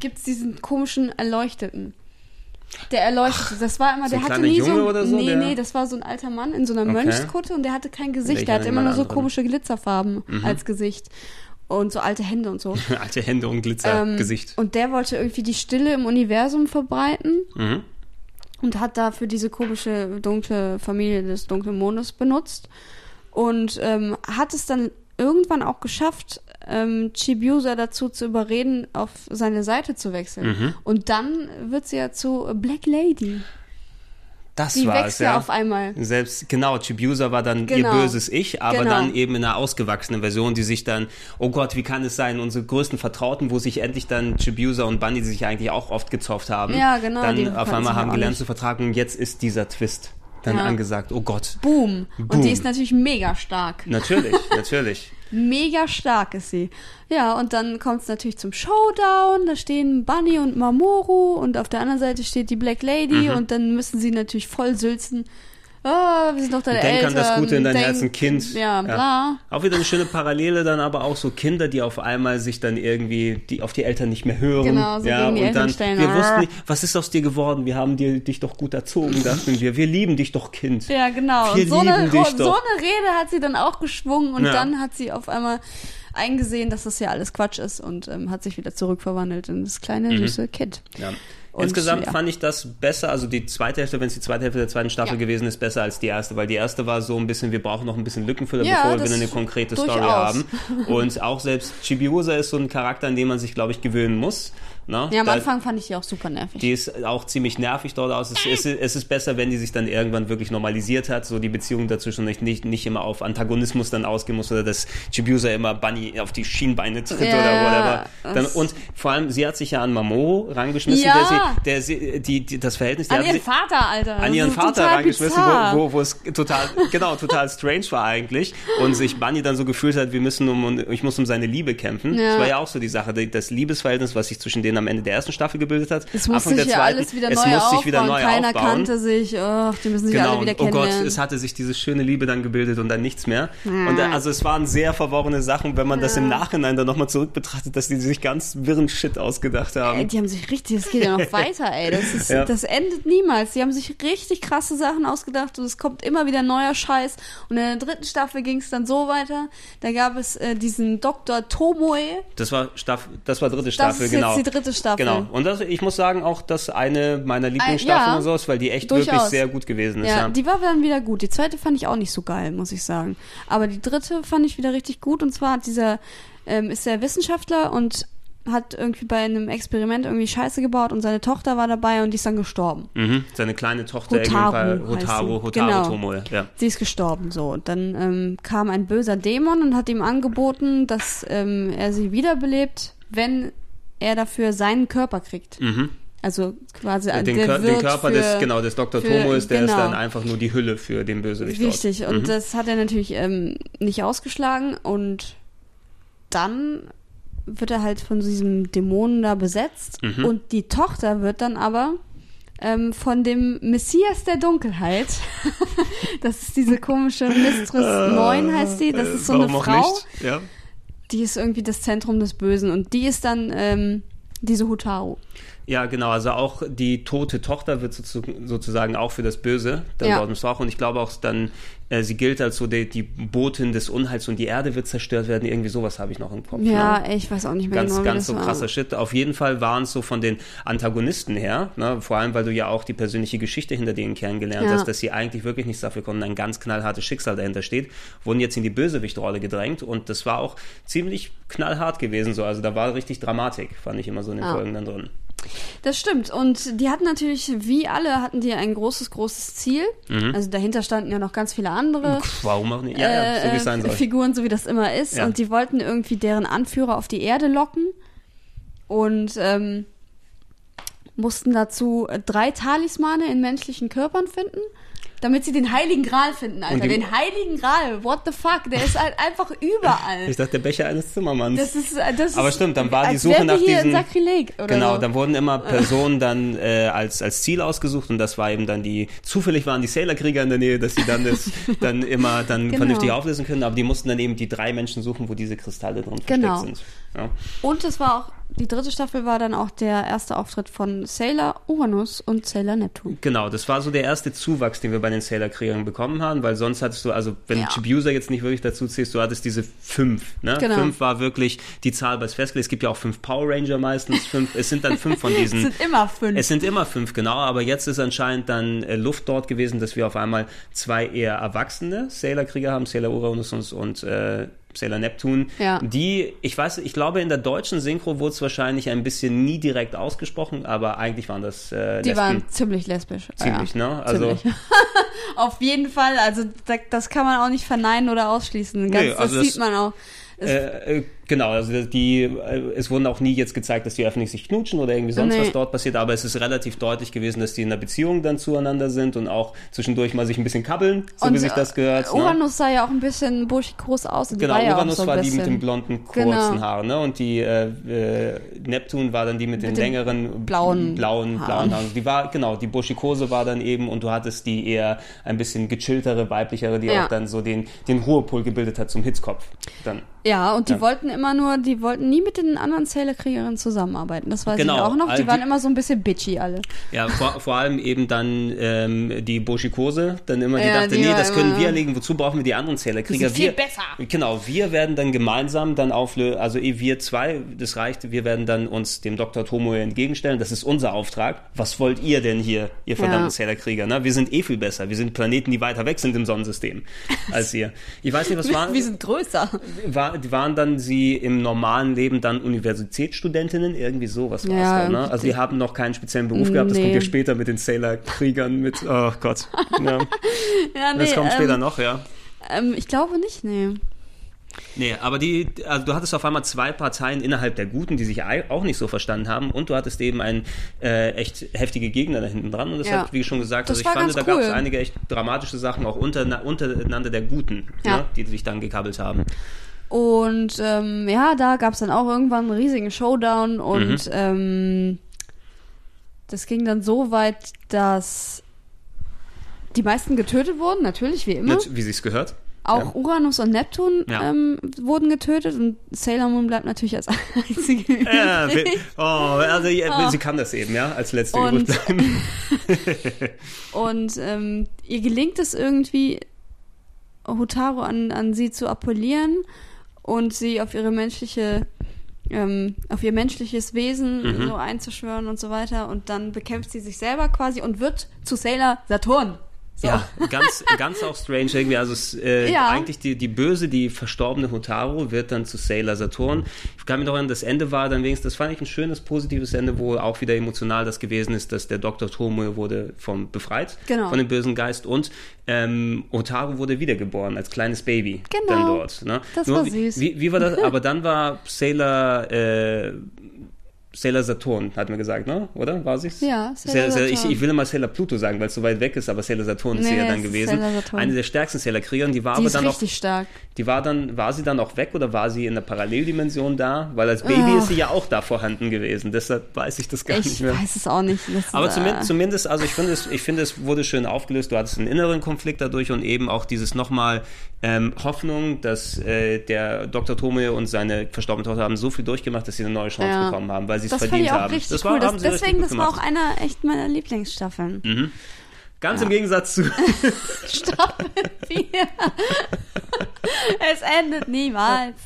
gibt's diesen komischen Erleuchteten. Der Erleuchtete, das war immer, so der hatte nie Junge so. oder so, Nee, der- nee, das war so ein alter Mann in so einer Okay. Mönchskutte und der hatte kein Gesicht. Ich Der hatte immer nur so an andere. komische Glitzerfarben Mhm. als Gesicht. Und so alte Hände und so. Alte Hände und Glitzer, Ähm, Gesicht. Und der wollte irgendwie die Stille im Universum verbreiten Mhm. Und hat dafür diese komische dunkle Familie des dunklen Mondes benutzt und ähm, hat es dann irgendwann auch geschafft, ähm, Chibiusa dazu zu überreden, auf seine Seite zu wechseln. Mhm. Und dann wird sie ja zu Black Lady. Das Die war wächst es, ja auf einmal. Selbst, genau, Chibiusa war dann Genau. ihr böses Ich, aber Genau. dann eben in einer ausgewachsenen Version, die sich dann, oh Gott, wie kann es sein, unsere größten Vertrauten, wo sich endlich dann Chibiusa und Bunny, die sich eigentlich auch oft gezofft haben, Ja, genau, dann auf einmal haben gelernt zu vertragen und jetzt ist dieser Twist dann Ja. angesagt. Oh Gott. Boom. Boom. Und die ist natürlich mega stark. Natürlich, natürlich. Mega stark ist sie. Ja, und dann kommt es natürlich zum Showdown. Da stehen Bunny und Mamoru und auf der anderen Seite steht die Black Lady Mhm. und dann müssen sie natürlich voll sülzen. Ah, wir sind doch deine Denk Eltern. an das Gute in deinem denk- Herzen, Kind. Ja, bla. Auch wieder eine schöne Parallele, dann aber auch so Kinder, die auf einmal sich dann irgendwie die auf die Eltern nicht mehr hören. Genau, so ja, und Eltern dann, stellen. wir wussten nicht, was ist aus dir geworden? Wir haben dir, dich doch gut erzogen, dachten wir. Wir lieben dich doch, Kind. Ja, genau. Wir und so eine, lieben dich so doch. eine Rede hat sie dann auch geschwungen und Ja. dann hat sie auf einmal eingesehen, dass das ja alles Quatsch ist und ähm, hat sich wieder zurückverwandelt in das kleine, Mhm. süße Kind. Ja. Und, Insgesamt ja. fand ich das besser, also die zweite Hälfte, wenn es die zweite Hälfte der zweiten Staffel Ja. gewesen ist, besser als die erste, weil die erste war so ein bisschen, wir brauchen noch ein bisschen Lückenfüller, Ja, bevor wir eine konkrete Story durchaus. haben. Und auch selbst Chibiusa ist so ein Charakter, an den man sich, glaube ich, gewöhnen muss. Ne? Ja, am Da- Anfang fand ich die auch super nervig. Die ist auch ziemlich nervig dort aus. Es, es, es ist besser, wenn die sich dann irgendwann wirklich normalisiert hat, so die Beziehung dazwischen nicht, nicht, nicht immer auf Antagonismus dann ausgehen muss oder dass Chibiusa immer Bunny auf die Schienbeine tritt Ja, oder whatever. Dann, und vor allem, sie hat sich ja an Mamoru rangeschmissen, Ja. der sie, der sie, die, die, das Verhältnis, der An ihren sie, Vater, Alter. an ihren ist Vater bizarr. wo, wo, wo es total, genau, total strange war eigentlich. Und sich Bunny dann so gefühlt hat, wir müssen um, ich muss um seine Liebe kämpfen. Ja. Das war ja auch so die Sache, das Liebesverhältnis, was sich zwischen denen am Ende der ersten Staffel gebildet hat. Es musste Anfang der sich ja zweiten, alles wieder es neu muss aufbauen. sich wieder neu Keiner aufbauen. kannte sich. Ach, die müssen sich Genau, alle wieder und oh Gott, es hatte sich diese schöne Liebe dann gebildet und dann nichts mehr. Ja. Und äh, also es waren sehr verworrene Sachen, wenn man das im Nachhinein dann nochmal zurück betrachtet, dass die sich ganz wirren Shit ausgedacht haben. Ey, die haben sich richtig, das geht ja noch weiter, ey. Das, ist, Ja. das endet niemals. Die haben sich richtig krasse Sachen ausgedacht und es kommt immer wieder neuer Scheiß. Und in der dritten Staffel ging es dann so weiter. Da gab es äh, diesen Dr. Tomoe. Das war Staffel, das war dritte Das Staffel, ist genau. jetzt die dritte Staffel. Genau. Und das, ich muss sagen, auch das eine meiner Lieblingsstaffeln ja, und so ist, weil die echt durchaus. wirklich sehr gut gewesen ist. Ja, Ja, die war dann wieder gut. Die zweite fand ich auch nicht so geil, muss ich sagen. Aber die dritte fand ich wieder richtig gut. Und zwar hat dieser, ähm, ist der Wissenschaftler und hat irgendwie bei einem Experiment irgendwie Scheiße gebaut und seine Tochter war dabei und die ist dann gestorben. Mhm. Seine kleine Tochter, Hotaru Hotaru, sie. Hotaru Genau. Tomoe, ja. Sie ist gestorben, so. Und dann ähm, kam ein böser Dämon und hat ihm angeboten, dass ähm, er sie wiederbelebt, wenn er dafür seinen Körper kriegt. Mhm. Also quasi Den, der Kör den Körper für, des, genau, des Dr. für- Tomo ist, der ist genau. dann einfach nur die Hülle für den Bösewicht. dort. Richtig, und Mhm. das hat er natürlich ähm, nicht ausgeschlagen und dann wird er halt von diesem Dämonen da besetzt Mhm. und die Tochter wird dann aber ähm, von dem Messias der Dunkelheit, das ist diese komische Mistress 9 heißt die, das ist so eine Warum auch Frau? Ja. Die ist irgendwie das Zentrum des Bösen und die ist dann ähm, diese Hutaru. Ja, genau. Also auch die tote Tochter wird sozu- sozusagen auch für das Böse dann Ja. dort missbraucht. Und ich glaube auch dann, äh, sie gilt als so die, die Botin des Unheils und die Erde wird zerstört werden. Irgendwie sowas habe ich noch im Kopf. Ja, ne? ich weiß auch nicht mehr Ganz, genau, ganz so war. krasser Shit. Auf jeden Fall waren es so von den Antagonisten her, ne? vor allem weil du ja auch die persönliche Geschichte hinter denen kennengelernt Ja. hast, dass sie eigentlich wirklich nichts dafür konnten, ein ganz knallhartes Schicksal dahinter steht, wurden jetzt in die Bösewichtrolle gedrängt und das war auch ziemlich knallhart gewesen so. Also da war richtig Dramatik, fand ich immer so in den Ja. Folgen dann drin. Das stimmt. Und die hatten natürlich, wie alle, hatten die ein großes, großes Ziel. Mhm. Also dahinter standen ja noch ganz viele andere Warum auch nicht? Ja, ja, so wie es sein äh, soll. Figuren, so wie das immer ist. Ja. Und die wollten irgendwie deren Anführer auf die Erde locken. Und ähm, mussten dazu drei Talismane in menschlichen Körpern finden. Damit sie den Heiligen Gral finden, Alter. Die- Den Heiligen Gral, what the fuck? Der ist halt einfach überall. Ich dachte, der Becher eines Zimmermanns. Das ist, äh, das Aber stimmt, dann war die Suche nach hier diesen- Sakrileg oder Genau, so. dann wurden immer Personen dann äh, als, als Ziel ausgesucht und das war eben dann die, zufällig waren die Sailor-Krieger in der Nähe, dass sie dann das dann immer dann Genau. vernünftig auflösen können, aber die mussten dann eben die drei Menschen suchen, wo diese Kristalle drin Genau. versteckt sind. Ja. Und es war auch, die dritte Staffel war dann auch der erste Auftritt von Sailor Uranus und Sailor Neptun. Genau, das war so der erste Zuwachs, den wir bei den Sailor-Kriegern bekommen haben, weil sonst hattest du, also wenn Ja. du Chibiusa jetzt nicht wirklich dazu zählst, du hattest diese fünf, ne? Genau. Fünf war wirklich die Zahl bei festgelegt. Es gibt ja auch fünf Power Ranger meistens, fünf, es sind dann fünf von Es diesen sind immer fünf. Es sind immer fünf, genau, aber jetzt ist anscheinend dann äh, Luft dort gewesen, dass wir auf einmal zwei eher erwachsene Sailor-Krieger haben, Sailor Uranus und, und äh, Sailor Neptune, Ja. die, ich weiß, ich glaube, in der deutschen Synchro wurde es wahrscheinlich ein bisschen nie direkt ausgesprochen, aber eigentlich waren das äh, Die Lesben. waren ziemlich lesbisch. Ziemlich, ja. ne? Also- Ziemlich. Auf jeden Fall. Also da, das kann man auch nicht verneinen oder ausschließen. Ganz, Nee, also das, das- sieht man auch. Äh, genau, also die, äh, es wurden auch nie jetzt gezeigt, dass die öffentlich sich knutschen oder irgendwie sonst Nee. was dort passiert, aber es ist relativ deutlich gewesen, dass die in einer Beziehung dann zueinander sind und auch zwischendurch mal sich ein bisschen kabbeln, so wie sich das gehört. äh, ne? Uranus sah ja auch ein bisschen burschikos aus. Und die Genau, war ja Uranus auch so war die mit den blonden, kurzen Genau. Haaren, ne? Und die äh, äh, Neptun war dann die mit, den den längeren blauen blauen, Haaren. blauen Haaren. Die war, genau, die Buschikose war dann eben und du hattest die eher ein bisschen gechilltere, weiblichere, die Ja. auch dann so den, den Ruhepol gebildet hat zum Hitzkopf. Dann. Ja, und die Ja. wollten immer nur, die wollten nie mit den anderen Sailor-Kriegerinnen zusammenarbeiten. Das weiß Genau, ich auch noch. all Die waren immer so ein bisschen bitchy alle. Ja, vor, vor allem eben dann ähm, die Buschikose, dann immer, die Ja, dachte, die nee, das können wir erlegen, wozu brauchen wir die anderen sind viel wir, besser. Genau, wir werden dann gemeinsam dann auflösen, also eh wir zwei, das reicht, wir werden dann uns dem Dr. Tomoe entgegenstellen, das ist unser Auftrag. Was wollt ihr denn hier, ihr verdammten Ja. Zählerkrieger? Ne? Wir sind eh viel besser, wir sind Planeten, die weiter weg sind im Sonnensystem als ihr. Ich weiß nicht, was war... Wir sind größer. War, die waren dann sie im normalen Leben dann Universitätsstudentinnen? Irgendwie sowas war Ja, es dann, ne? Also die haben noch keinen speziellen Beruf gehabt, das Nee. kommt ja später mit den Sailor-Kriegern mit, oh Gott. Ja, Ja, nee, das kommt später ähm, noch, ja. Ähm, ich glaube nicht, nee. Nee, aber die, also du hattest auf einmal zwei Parteien innerhalb der Guten, die sich auch nicht so verstanden haben und du hattest eben einen äh, echt heftige Gegner da hinten dran und das Ja. hat, wie schon gesagt, Das also ich war fand, ganz da gab es cool. einige echt dramatische Sachen auch unter, untereinander der Guten, Ja. ne? die sich dann gekabbelt haben. Und ähm, ja, da gab es dann auch irgendwann einen riesigen Showdown und Mhm. ähm, das ging dann so weit, dass die meisten getötet wurden, natürlich wie immer. Wie sich's gehört. Auch Ja. Uranus und Neptun Ja. ähm, wurden getötet und Sailor Moon bleibt natürlich als einzige Ja, oh, also Oh. sie kann das eben, ja, als letzte Und- übrig bleiben. Und ähm, ihr gelingt es irgendwie, Hotaru an, an sie zu appellieren und sie auf ihre menschliche, ähm, auf ihr menschliches Wesen Mhm. so einzuschwören und so weiter. Und dann bekämpft sie sich selber quasi und wird zu Sailor Saturn. So. Ja, ganz, ganz auch strange irgendwie. Also es, äh, Ja. eigentlich die, die böse, die verstorbene Hotaru wird dann zu Sailor Saturn. Ich kann mich noch erinnern, das Ende war dann wenigstens, das fand ich ein schönes, positives Ende, wo auch wieder emotional das gewesen ist, dass der Dr. Tomoe wurde vom befreit Genau. von dem bösen Geist und ähm, Hotaru wurde wiedergeboren als kleines Baby Genau. dann dort. Ne? Das Nur war süß. Wie, wie war das? Aber dann war Sailor äh, Sailor Saturn, hat mir gesagt, ne? Oder? War sie's? Ja, Sailor Sailor, Sailor, ich, Saturn. ich will immer Sailor Pluto sagen, weil es so weit weg ist, aber Sailor Saturn ist Nee, sie ja es dann ist gewesen. Saturn. Eine der stärksten Sailor-Kriegerin, die war Die aber ist dann auch, richtig stark. die war dann, war sie dann auch weg oder war sie in der Paralleldimension da? Weil als Baby Ah. ist sie ja auch da vorhanden gewesen, deshalb weiß ich das gar nicht Ich mehr. weiß es auch nicht. Aber ist, zumindest, zumindest, also ich finde es, ich finde es wurde schön aufgelöst. Du hattest einen inneren Konflikt dadurch und eben auch dieses nochmal ähm, Hoffnung, dass äh, der Dr. Tome und seine verstorbene Tochter haben so viel durchgemacht, dass sie eine neue Chance Ja. bekommen haben, weil sie es das fand verdient ich auch haben. richtig das war, cool. Das, sie deswegen, das war auch einer echt meiner Lieblingsstaffeln. Ganz Ja. im Gegensatz zu Staffel 4. es endet niemals.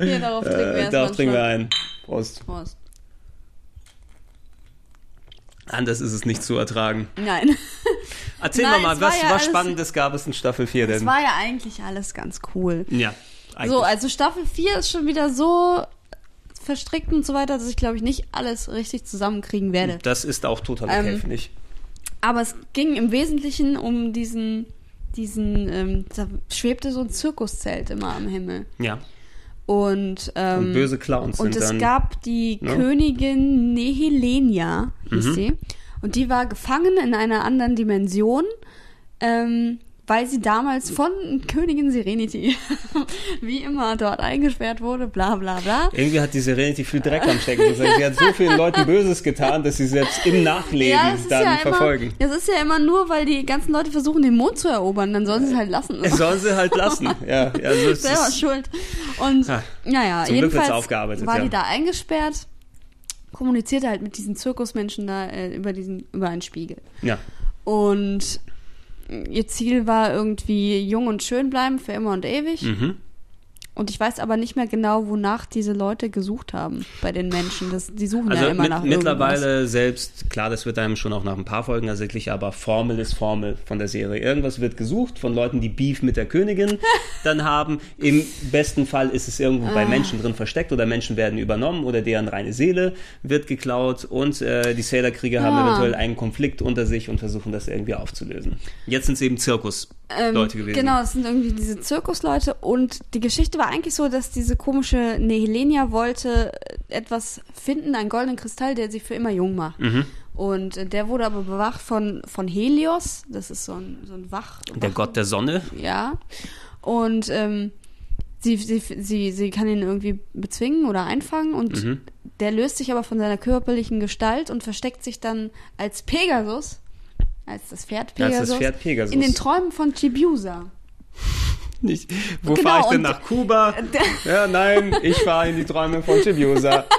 Hier, darauf trinken wir äh, darauf trinken wir ein. Prost. Prost. Anders ist es nicht zu ertragen. Nein. Erzähl Nein, mal, es was, ja was Spannendes gab es in Staffel 4 Das denn? war ja eigentlich alles ganz cool. ja, eigentlich. So, also Staffel 4 ist schon wieder so verstrickt und so weiter, dass ich glaube ich nicht alles richtig zusammenkriegen werde. das ist auch total Ähm, okay, finde ich. Aber es ging im Wesentlichen um diesen, diesen, ähm, da schwebte so ein Zirkuszelt immer am Himmel. Ja. Und, ähm, Und böse Clowns Und es dann. gab die ne? Königin Nehelenia, hieß Mhm. sie. Und die war gefangen in einer anderen Dimension, ähm, weil sie damals von Königin Serenity, wie immer, dort eingesperrt wurde, bla bla bla. Irgendwie hat die Serenity viel Dreck am Stecken. Sie hat so vielen Leuten Böses getan, dass sie selbst im Nachleben ist dann ja verfolgen. Immer, das ist ja immer nur, weil die ganzen Leute versuchen, den Mond zu erobern, dann sollen sie es halt lassen. Es sollen sie halt lassen. Ja, ja es Selber ist, schuld. Und Ah, naja, zum Glück jedenfalls aufgearbeitet, war ja. die da eingesperrt, kommunizierte halt mit diesen Zirkusmenschen da äh, über diesen über einen Spiegel. ja. Und ihr Ziel war irgendwie jung und schön bleiben für immer und ewig. Mhm. Und ich weiß aber nicht mehr genau, wonach diese Leute gesucht haben bei den Menschen. Das, die suchen Also ja immer mit, nach mittlerweile irgendwas. selbst, klar, das wird einem schon auch nach ein paar Folgen ersichtlich, aber Formel ist Formel von der Serie. Irgendwas wird gesucht von Leuten, die Beef mit der Königin dann haben. Im besten Fall ist es irgendwo Ah. bei Menschen drin versteckt oder Menschen werden übernommen oder deren reine Seele wird geklaut und äh, die Sailor-Krieger haben Ah. eventuell einen Konflikt unter sich und versuchen das irgendwie aufzulösen. Jetzt sind es eben Zirkus-Leute gewesen. Genau, es sind irgendwie diese Zirkusleute und die Geschichte war eigentlich so, dass diese komische Nehelenia wollte etwas finden, einen goldenen Kristall, der sie für immer jung macht. Mhm. Und äh, der wurde aber bewacht von, von Helios, das ist so ein, so ein Wach. Der Wach Gott der Sonne. Ja. Und ähm, sie, sie, sie, sie kann ihn irgendwie bezwingen oder einfangen und Mhm. der löst sich aber von seiner körperlichen Gestalt und versteckt sich dann als Pegasus, als das Pferd Als Pegasus, das Pferd Pegasus. in den Träumen von Chibiusa. Nicht. Wo Genau, fahre ich denn nach Kuba? Ja, nein, ich fahre in die Träume von Chibiusa.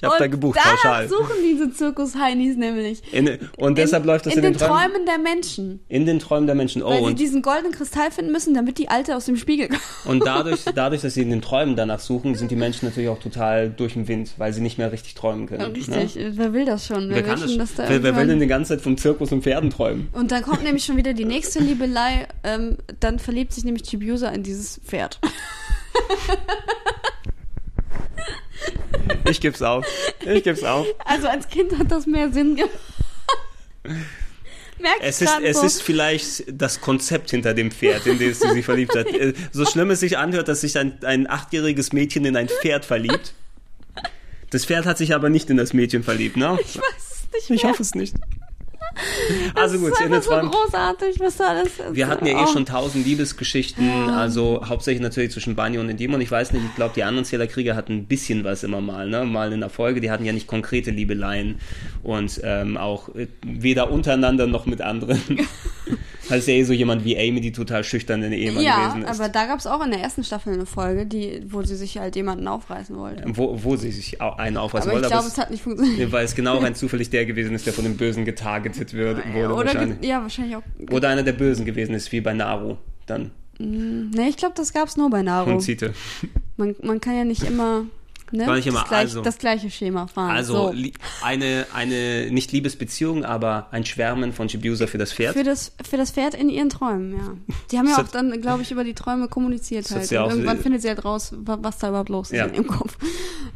Ich habe da gebucht, danach pauschal. suchen diese Zirkus-Heinis nämlich. In, und deshalb in, läuft das in, in, den Träumen der Menschen. In den Träumen der Menschen. Oh, Weil sie und, diesen goldenen Kristall finden müssen, damit die Alte aus dem Spiegel kommt. und dadurch, dadurch, dass sie in den Träumen danach suchen, sind die Menschen natürlich auch total durch den Wind, weil sie nicht mehr richtig träumen können. Richtig, Ne? wer will das schon? Wer, will kann das? schon, dass da wer, wer will denn die ganze Zeit vom Zirkus und Pferden träumen? Und dann kommt nämlich schon wieder die nächste Liebelei. Ähm, dann verliebt sich nämlich Chibiusa in dieses Pferd. Ich geb's auf. Ich geb's auf. Also als Kind hat das mehr Sinn gemacht. Merkst Es ist, es ist vielleicht das Konzept hinter dem Pferd, in das sie sich verliebt hat. So schlimm es sich anhört, dass sich ein, ein achtjähriges Mädchen in ein Pferd verliebt. Das Pferd hat sich aber nicht in das Mädchen verliebt, ne? Ich weiß es nicht mehr. Ich hoffe es nicht. Also gut, ist in so großartig, was da alles ist. Wir hatten ja eh Oh. schon tausend Liebesgeschichten, also hauptsächlich natürlich zwischen Banjo und Demon. Ich weiß nicht, ich glaube, die anderen Zählerkrieger hatten ein bisschen was immer mal, ne? Mal in der Folge, die hatten ja nicht konkrete Liebeleien und ähm, auch äh, weder untereinander noch mit anderen. Das ist ja eh so jemand wie Amy, die total schüchtern in Ehemann Ja, gewesen ist. aber da gab es auch in der ersten Staffel eine Folge, die, wo sie sich halt jemanden aufreißen wollte. wo, wo sie sich einen aufreißen Aber ich wollte, glaube, aber es hat nicht funktioniert. weil es genau rein zufällig der gewesen ist, der von dem Bösen getargetet wird, wurde Oder wahrscheinlich. ja, wahrscheinlich auch. Oder einer der Bösen gewesen ist, wie bei Naru dann. Ne, ich glaube, das gab es nur bei Naru. Von Zite. Man, man kann ja nicht immer, ne, immer, das, gleich, also- das gleiche Schema fahren. Also so. eine, eine, nicht Liebesbeziehung, aber ein Schwärmen von Chibiusa für das Pferd. Für das, für das Pferd in ihren Träumen, ja. Die haben ja Das auch dann, glaube ich, über die Träume kommuniziert Das halt. auch- irgendwann findet sie halt raus, wa- was da überhaupt los ist Ja. in ihrem Kopf.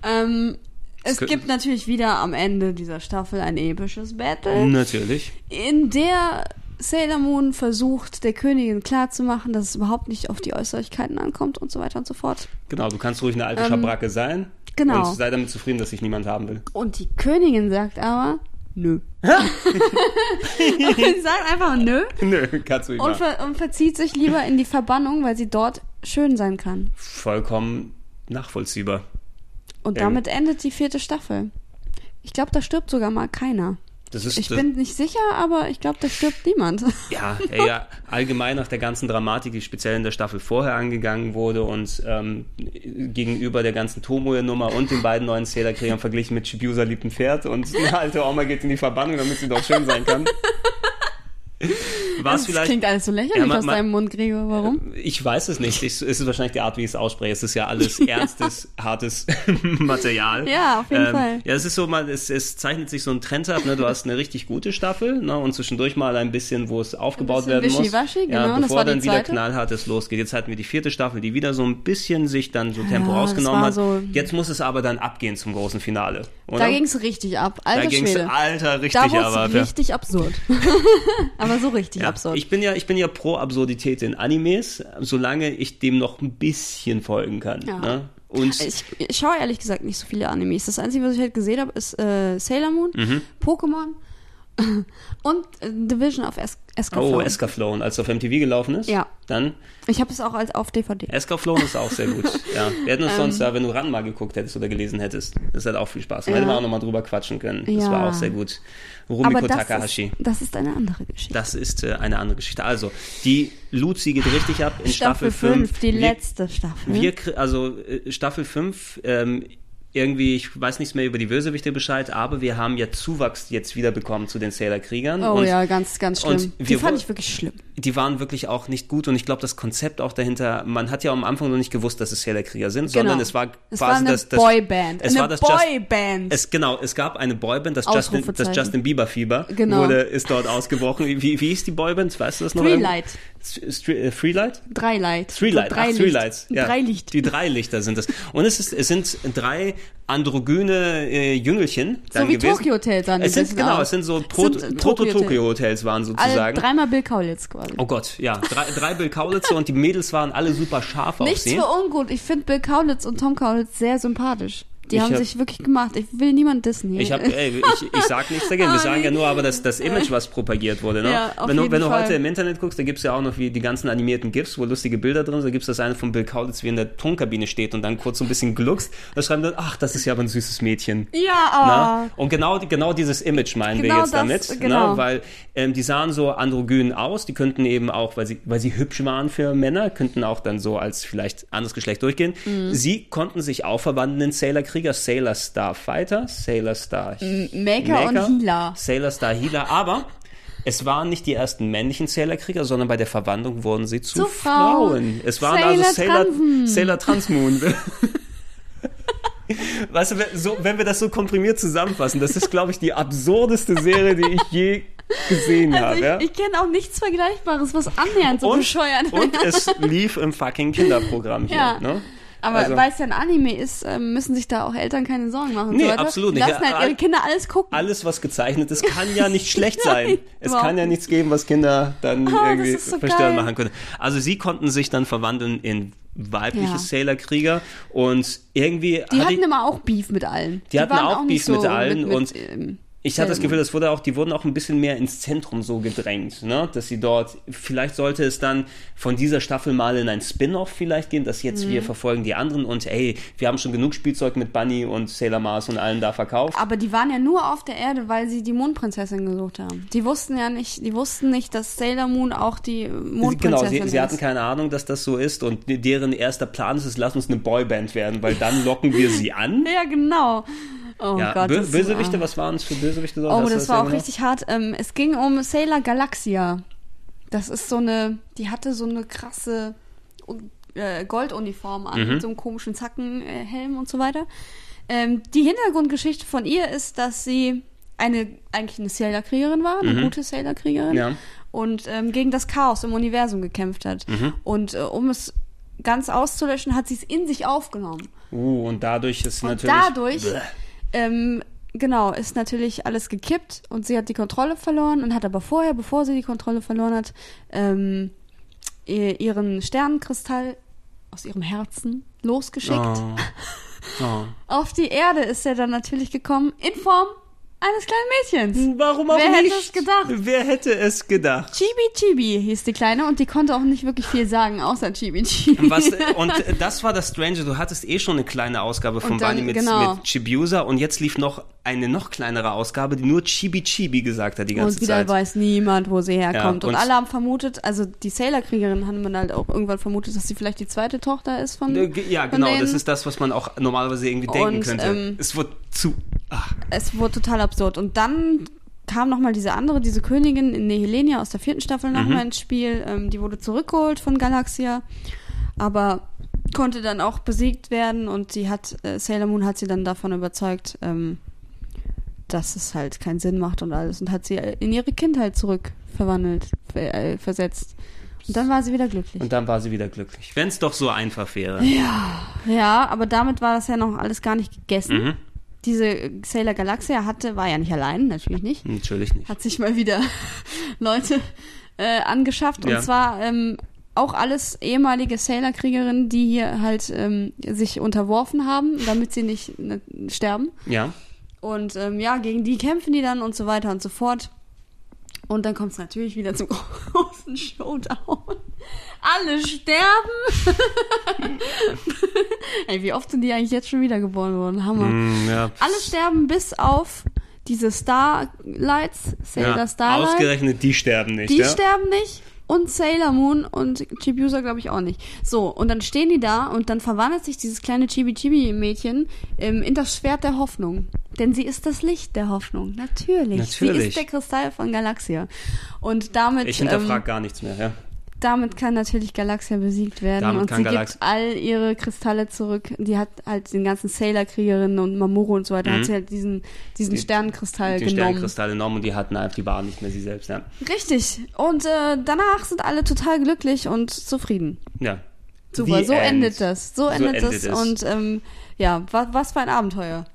Ähm, es gibt natürlich wieder am Ende dieser Staffel ein episches Battle, Natürlich. in der Sailor Moon versucht, der Königin klarzumachen, dass es überhaupt nicht auf die Äußerlichkeiten ankommt und so weiter und so fort. Genau, du kannst ruhig eine alte Ähm, Schabracke sein. Genau. Und sei damit zufrieden, dass sich niemand haben will. Und die Königin sagt aber, nö. sie sagt einfach nö Nö, kannst du nicht und, ver und verzieht sich lieber in die Verbannung, weil sie dort schön sein kann. Vollkommen nachvollziehbar. Und Ja. damit endet die vierte Staffel. Ich glaube, da stirbt sogar mal keiner. Ist Ich bin nicht sicher, aber ich glaube, da stirbt niemand. ja, ja, allgemein nach der ganzen Dramatik, die speziell in der Staffel vorher angegangen wurde und ähm, gegenüber der ganzen Tomoe-Nummer und den beiden neuen Sailor-Kriegern verglichen mit Chibiusa liebt ein Pferd und eine alte Oma geht in die Verbannung, damit sie doch schön sein kann. War es das vielleicht klingt alles so lächerlich Ja, man- aus man- deinem Mund, Gregor. Warum? Ich weiß es nicht. Ich, es ist wahrscheinlich die Art, wie ich es ausspreche. Es ist ja alles ernstes, hartes Material. Ja, auf jeden ähm, Fall. Ja, es ist so mal, es, es zeichnet sich so ein Trend ab. Ne? Du hast eine richtig gute Staffel ne? und zwischendurch mal ein bisschen, wo es aufgebaut werden muss. wischiwaschi, ja, genau, das bevor dann wieder knallhartes losgeht. Jetzt hatten wir die vierte Staffel, die wieder so ein bisschen sich dann so Tempo Ja, rausgenommen hat. so- Jetzt muss es aber dann abgehen zum großen Finale. Oder? Da ging es richtig ab. Da Alter ging's, Schwede. Alter, richtig Da aber. es richtig absurd. aber so richtig Ja, absurd. ich bin ja, ich bin ja pro Absurdität in Animes, solange ich dem noch ein bisschen folgen kann. Ja. Ne? Und Ich, ich schaue ehrlich gesagt nicht so viele Animes. Das Einzige, was ich halt gesehen habe, ist äh, Sailor Moon, Mhm. Pokémon und äh, Division of es Escaflown. oh, Escaflown, als es auf MTV gelaufen ist, Ja. dann Ich habe es auch als auf DVD. Escaflown ist auch sehr gut. ja, wir hätten uns sonst, ja, wenn du ran mal geguckt hättest oder gelesen hättest, das hat auch viel Spaß. Ähm. Ja. Hätten wir auch nochmal drüber quatschen können. Das Ja. war auch sehr gut. Rumiko Aber das Takahashi. ist, das ist eine andere Geschichte. Das ist äh, eine andere Geschichte. Also, die Luzi geht richtig ab in Staffel, Staffel 5, 5. die Wir- letzte Staffel. Wir, also äh, Staffel 5, ähm, irgendwie, ich weiß nichts mehr über die Bösewichte Bescheid, aber wir haben ja Zuwachs jetzt wieder bekommen zu den Sailor-Kriegern. Oh und ja, ganz, ganz schlimm. und Die fand ich wirklich schlimm. die waren wirklich auch nicht gut und ich glaube, das Konzept auch dahinter, man hat ja am Anfang noch nicht gewusst, dass es Sailor-Krieger sind, sondern es war Genau. es quasi war eine das, das Boyband. Es eine war das Just- Boyband. Es, genau, es gab eine Boyband, das Justin, das. Justin Bieber Fieber Genau. wurde, ist dort ausgebrochen. Wie, wie hieß die Boyband? Weißt du das noch? Freelight. St- äh, Freelight? Drei Light. Three Light, drei ach, Three Lights. Ja. Drei Licht. Die drei Lichter sind es. Und es, ist, es sind drei androgyne äh, Jüngelchen So wie gewesen. Tokyo Hotel dann. Es sind, genau, auch. es sind so Pro- äh, Tokyo Hotel. Proto-Tokyo-Hotels waren Alle sozusagen. dreimal Bill Kaulitz quasi. Oh Gott, ja. Drei, drei Bill Kaulitze und die Mädels waren alle super scharf auf Nichts sie. für ungut. Ich finde Bill Kaulitz und Tom Kaulitz sehr sympathisch. Die Ich haben hab- sich wirklich gemacht. Ich will niemand dissen hier. Ich, hab, ey, ich, ich sag nichts dagegen. Wir Aber sagen ja nur aber das, das Image, was propagiert wurde. Ne? Ja, wenn du, wenn du heute im Internet guckst, da gibt's ja auch noch wie die ganzen animierten GIFs, wo lustige Bilder drin sind. Da gibt's das eine von Bill Kaulitz, wie in der Tonkabine steht und dann kurz so ein bisschen gluckst. Da schreiben dann, ach, das ist ja aber ein süßes Mädchen. ja, Ne? Und genau, genau dieses Image meinen wir Genau jetzt das, damit. genau. Ne? Weil ähm, die sahen so androgyn aus. Die könnten eben auch, weil sie, weil sie hübsch waren für Männer, könnten auch dann so als vielleicht anderes Geschlecht durchgehen. Mhm. Sie konnten sich auch verwandeln in Sailor-Krieger, Sailor Star Fighter, Sailor Star Maker, und Healer. Sailor Star Healer, aber es waren nicht die ersten männlichen Sailor-Krieger, sondern bei der Verwandlung wurden sie zu, Zu Frauen. Frauen. Es waren Sailor also Sailor, Transen. Sailor Transmoon. Weißt du, wenn- so, wenn wir das so komprimiert zusammenfassen, das ist, glaube ich, die absurdeste Serie, die ich je gesehen habe. Also Ja? ich, ich kenne auch nichts Vergleichbares, was annähernd so und, bescheuert und es lief im fucking Kinderprogramm hier. Ja. Ne? Aber Also- weil es ja ein Anime ist, ähm, müssen sich da auch Eltern keine Sorgen machen. Nee, Leute. absolut Die nicht. lassen Ja, halt ihre Kinder alles gucken. Alles, was gezeichnet ist, kann ja nicht schlecht sein. Es überhaupt kann ja nichts geben, was Kinder dann Ah, irgendwie so verstörend geil. machen können. Also sie konnten sich dann verwandeln in weibliche Ja. Sailor-Krieger und irgendwie Die hatte hatten ich, immer auch Beef mit allen. Die hatten waren auch Beef so mit allen und ähm, ich hatte das Sailor Gefühl, das wurde auch, die wurden auch ein bisschen mehr ins Zentrum so gedrängt, ne? Dass sie dort, vielleicht sollte es dann von dieser Staffel mal in ein Spin-off vielleicht gehen, dass jetzt Mhm. wir verfolgen die anderen und ey, wir haben schon genug Spielzeug mit Bunny und Sailor Mars und allen da verkauft. Aber die waren ja nur auf der Erde, weil sie die Mondprinzessin gesucht haben. Die wussten ja nicht, die wussten nicht, dass Sailor Moon auch die Mondprinzessin Genau, sie, ist. sie hatten keine Ahnung, dass das so ist und deren erster Plan ist es, lass uns eine Boyband werden, weil dann locken wir sie an. ja, genau. Oh Ja, Gott. Bö das- Bösewichte, was waren es für Bösewichte? dort? Oh, du das war auch richtig hart. Ähm, es ging um Sailor Galaxia. Das ist so eine, die hatte so eine krasse äh, Golduniform an, Mhm. mit so einem komischen Zackenhelm und so weiter. Ähm, die Hintergrundgeschichte von ihr ist, dass sie eine eigentlich eine Sailor-Kriegerin war, eine gute Sailor-Kriegerin Mhm. Ja. und ähm, gegen das Chaos im Universum gekämpft hat. Mhm. Und äh, um es ganz auszulöschen, hat sie es in sich aufgenommen. Uh, und dadurch ist Und natürlich. dadurch, Bleh. Ähm, genau, ist natürlich alles gekippt und sie hat die Kontrolle verloren und hat aber vorher, bevor sie die Kontrolle verloren hat, ähm, ihr- ihren Sternenkristall aus ihrem Herzen losgeschickt. Oh. Oh. Auf die Erde ist er dann natürlich gekommen in Form eines kleinen Mädchens. Warum auch Wer nicht? hätte es gedacht? Wer hätte es gedacht? Chibi Chibi hieß die Kleine und die konnte auch nicht wirklich viel sagen, außer Chibi Chibi. Was, und das war das Strange. Du hattest eh schon eine kleine Ausgabe von dann- Bunny mit, genau. mit Chibiusa und jetzt lief noch eine noch kleinere Ausgabe, die nur Chibi Chibi gesagt hat die ganze Und wieder Zeit. weiß niemand, wo sie herkommt. Ja, und, und- alle haben vermutet, also die Sailor-Kriegerin haben man halt auch irgendwann vermutet, dass sie vielleicht die zweite Tochter ist von. Äh, Ja, von genau. denen. Das ist das, was man auch normalerweise irgendwie denken Und, könnte. ähm, es wird zu. Ach, Es wurde total absurd. Und dann kam nochmal diese andere, diese Königin in Helenia aus der vierten Staffel Mhm. nochmal ins Spiel. Ähm, die wurde zurückgeholt von Galaxia, aber konnte dann auch besiegt werden und sie hat, äh, Sailor Moon hat sie dann davon überzeugt, ähm, dass es halt keinen Sinn macht und alles und hat sie in ihre Kindheit zurückverwandelt, ver äh, versetzt. Und dann war sie wieder glücklich. und dann war sie wieder glücklich. Wenn es doch so einfach wäre. Ja, aber damit war das ja noch alles gar nicht gegessen. Mhm. Diese Sailor Galaxia hatte, war ja nicht allein, natürlich nicht. Natürlich nicht. Hat sich mal wieder Leute äh, angeschafft. Ja. Und zwar ähm, auch alles ehemalige Sailor-Kriegerinnen, die hier halt ähm, sich unterworfen haben, damit sie nicht ne, sterben. Ja. Und ähm, ja, gegen die kämpfen die dann und so weiter und so fort. Und dann kommt es natürlich wieder zum großen Showdown. Alle sterben. Ey, wie oft sind die eigentlich jetzt schon wiedergeboren worden? Hammer. Mm, ja. Alle sterben bis auf diese Starlights, Sailor ja. Starlight. Ausgerechnet, die sterben nicht. Die ja? sterben nicht. Und Sailor Moon und Chibiusa glaube ich auch nicht. So, und dann stehen die da und dann verwandelt sich dieses kleine Chibi-Chibi-Mädchen ähm, in das Schwert der Hoffnung. Denn sie ist das Licht der Hoffnung. Natürlich. Natürlich. Sie ist der Kristall von Galaxia. Und damit. Ich hinterfrage ähm, gar nichts mehr, ja. Damit kann natürlich Galaxia besiegt werden Damit und kann sie Galax- gibt all ihre Kristalle zurück. Die hat halt den ganzen Sailor-Kriegerinnen und Mamoru und so weiter, Mhm. hat sie halt diesen, diesen Die- Sternenkristall Die genommen. Sternkristalle genommen und die hatten einfach, die waren nicht mehr sie selbst, ja. Richtig. Und äh, danach sind alle total glücklich und zufrieden. Ja. Super, The so end. endet das. So endet, endet das. es. Und ähm, ja, was, was für ein Abenteuer.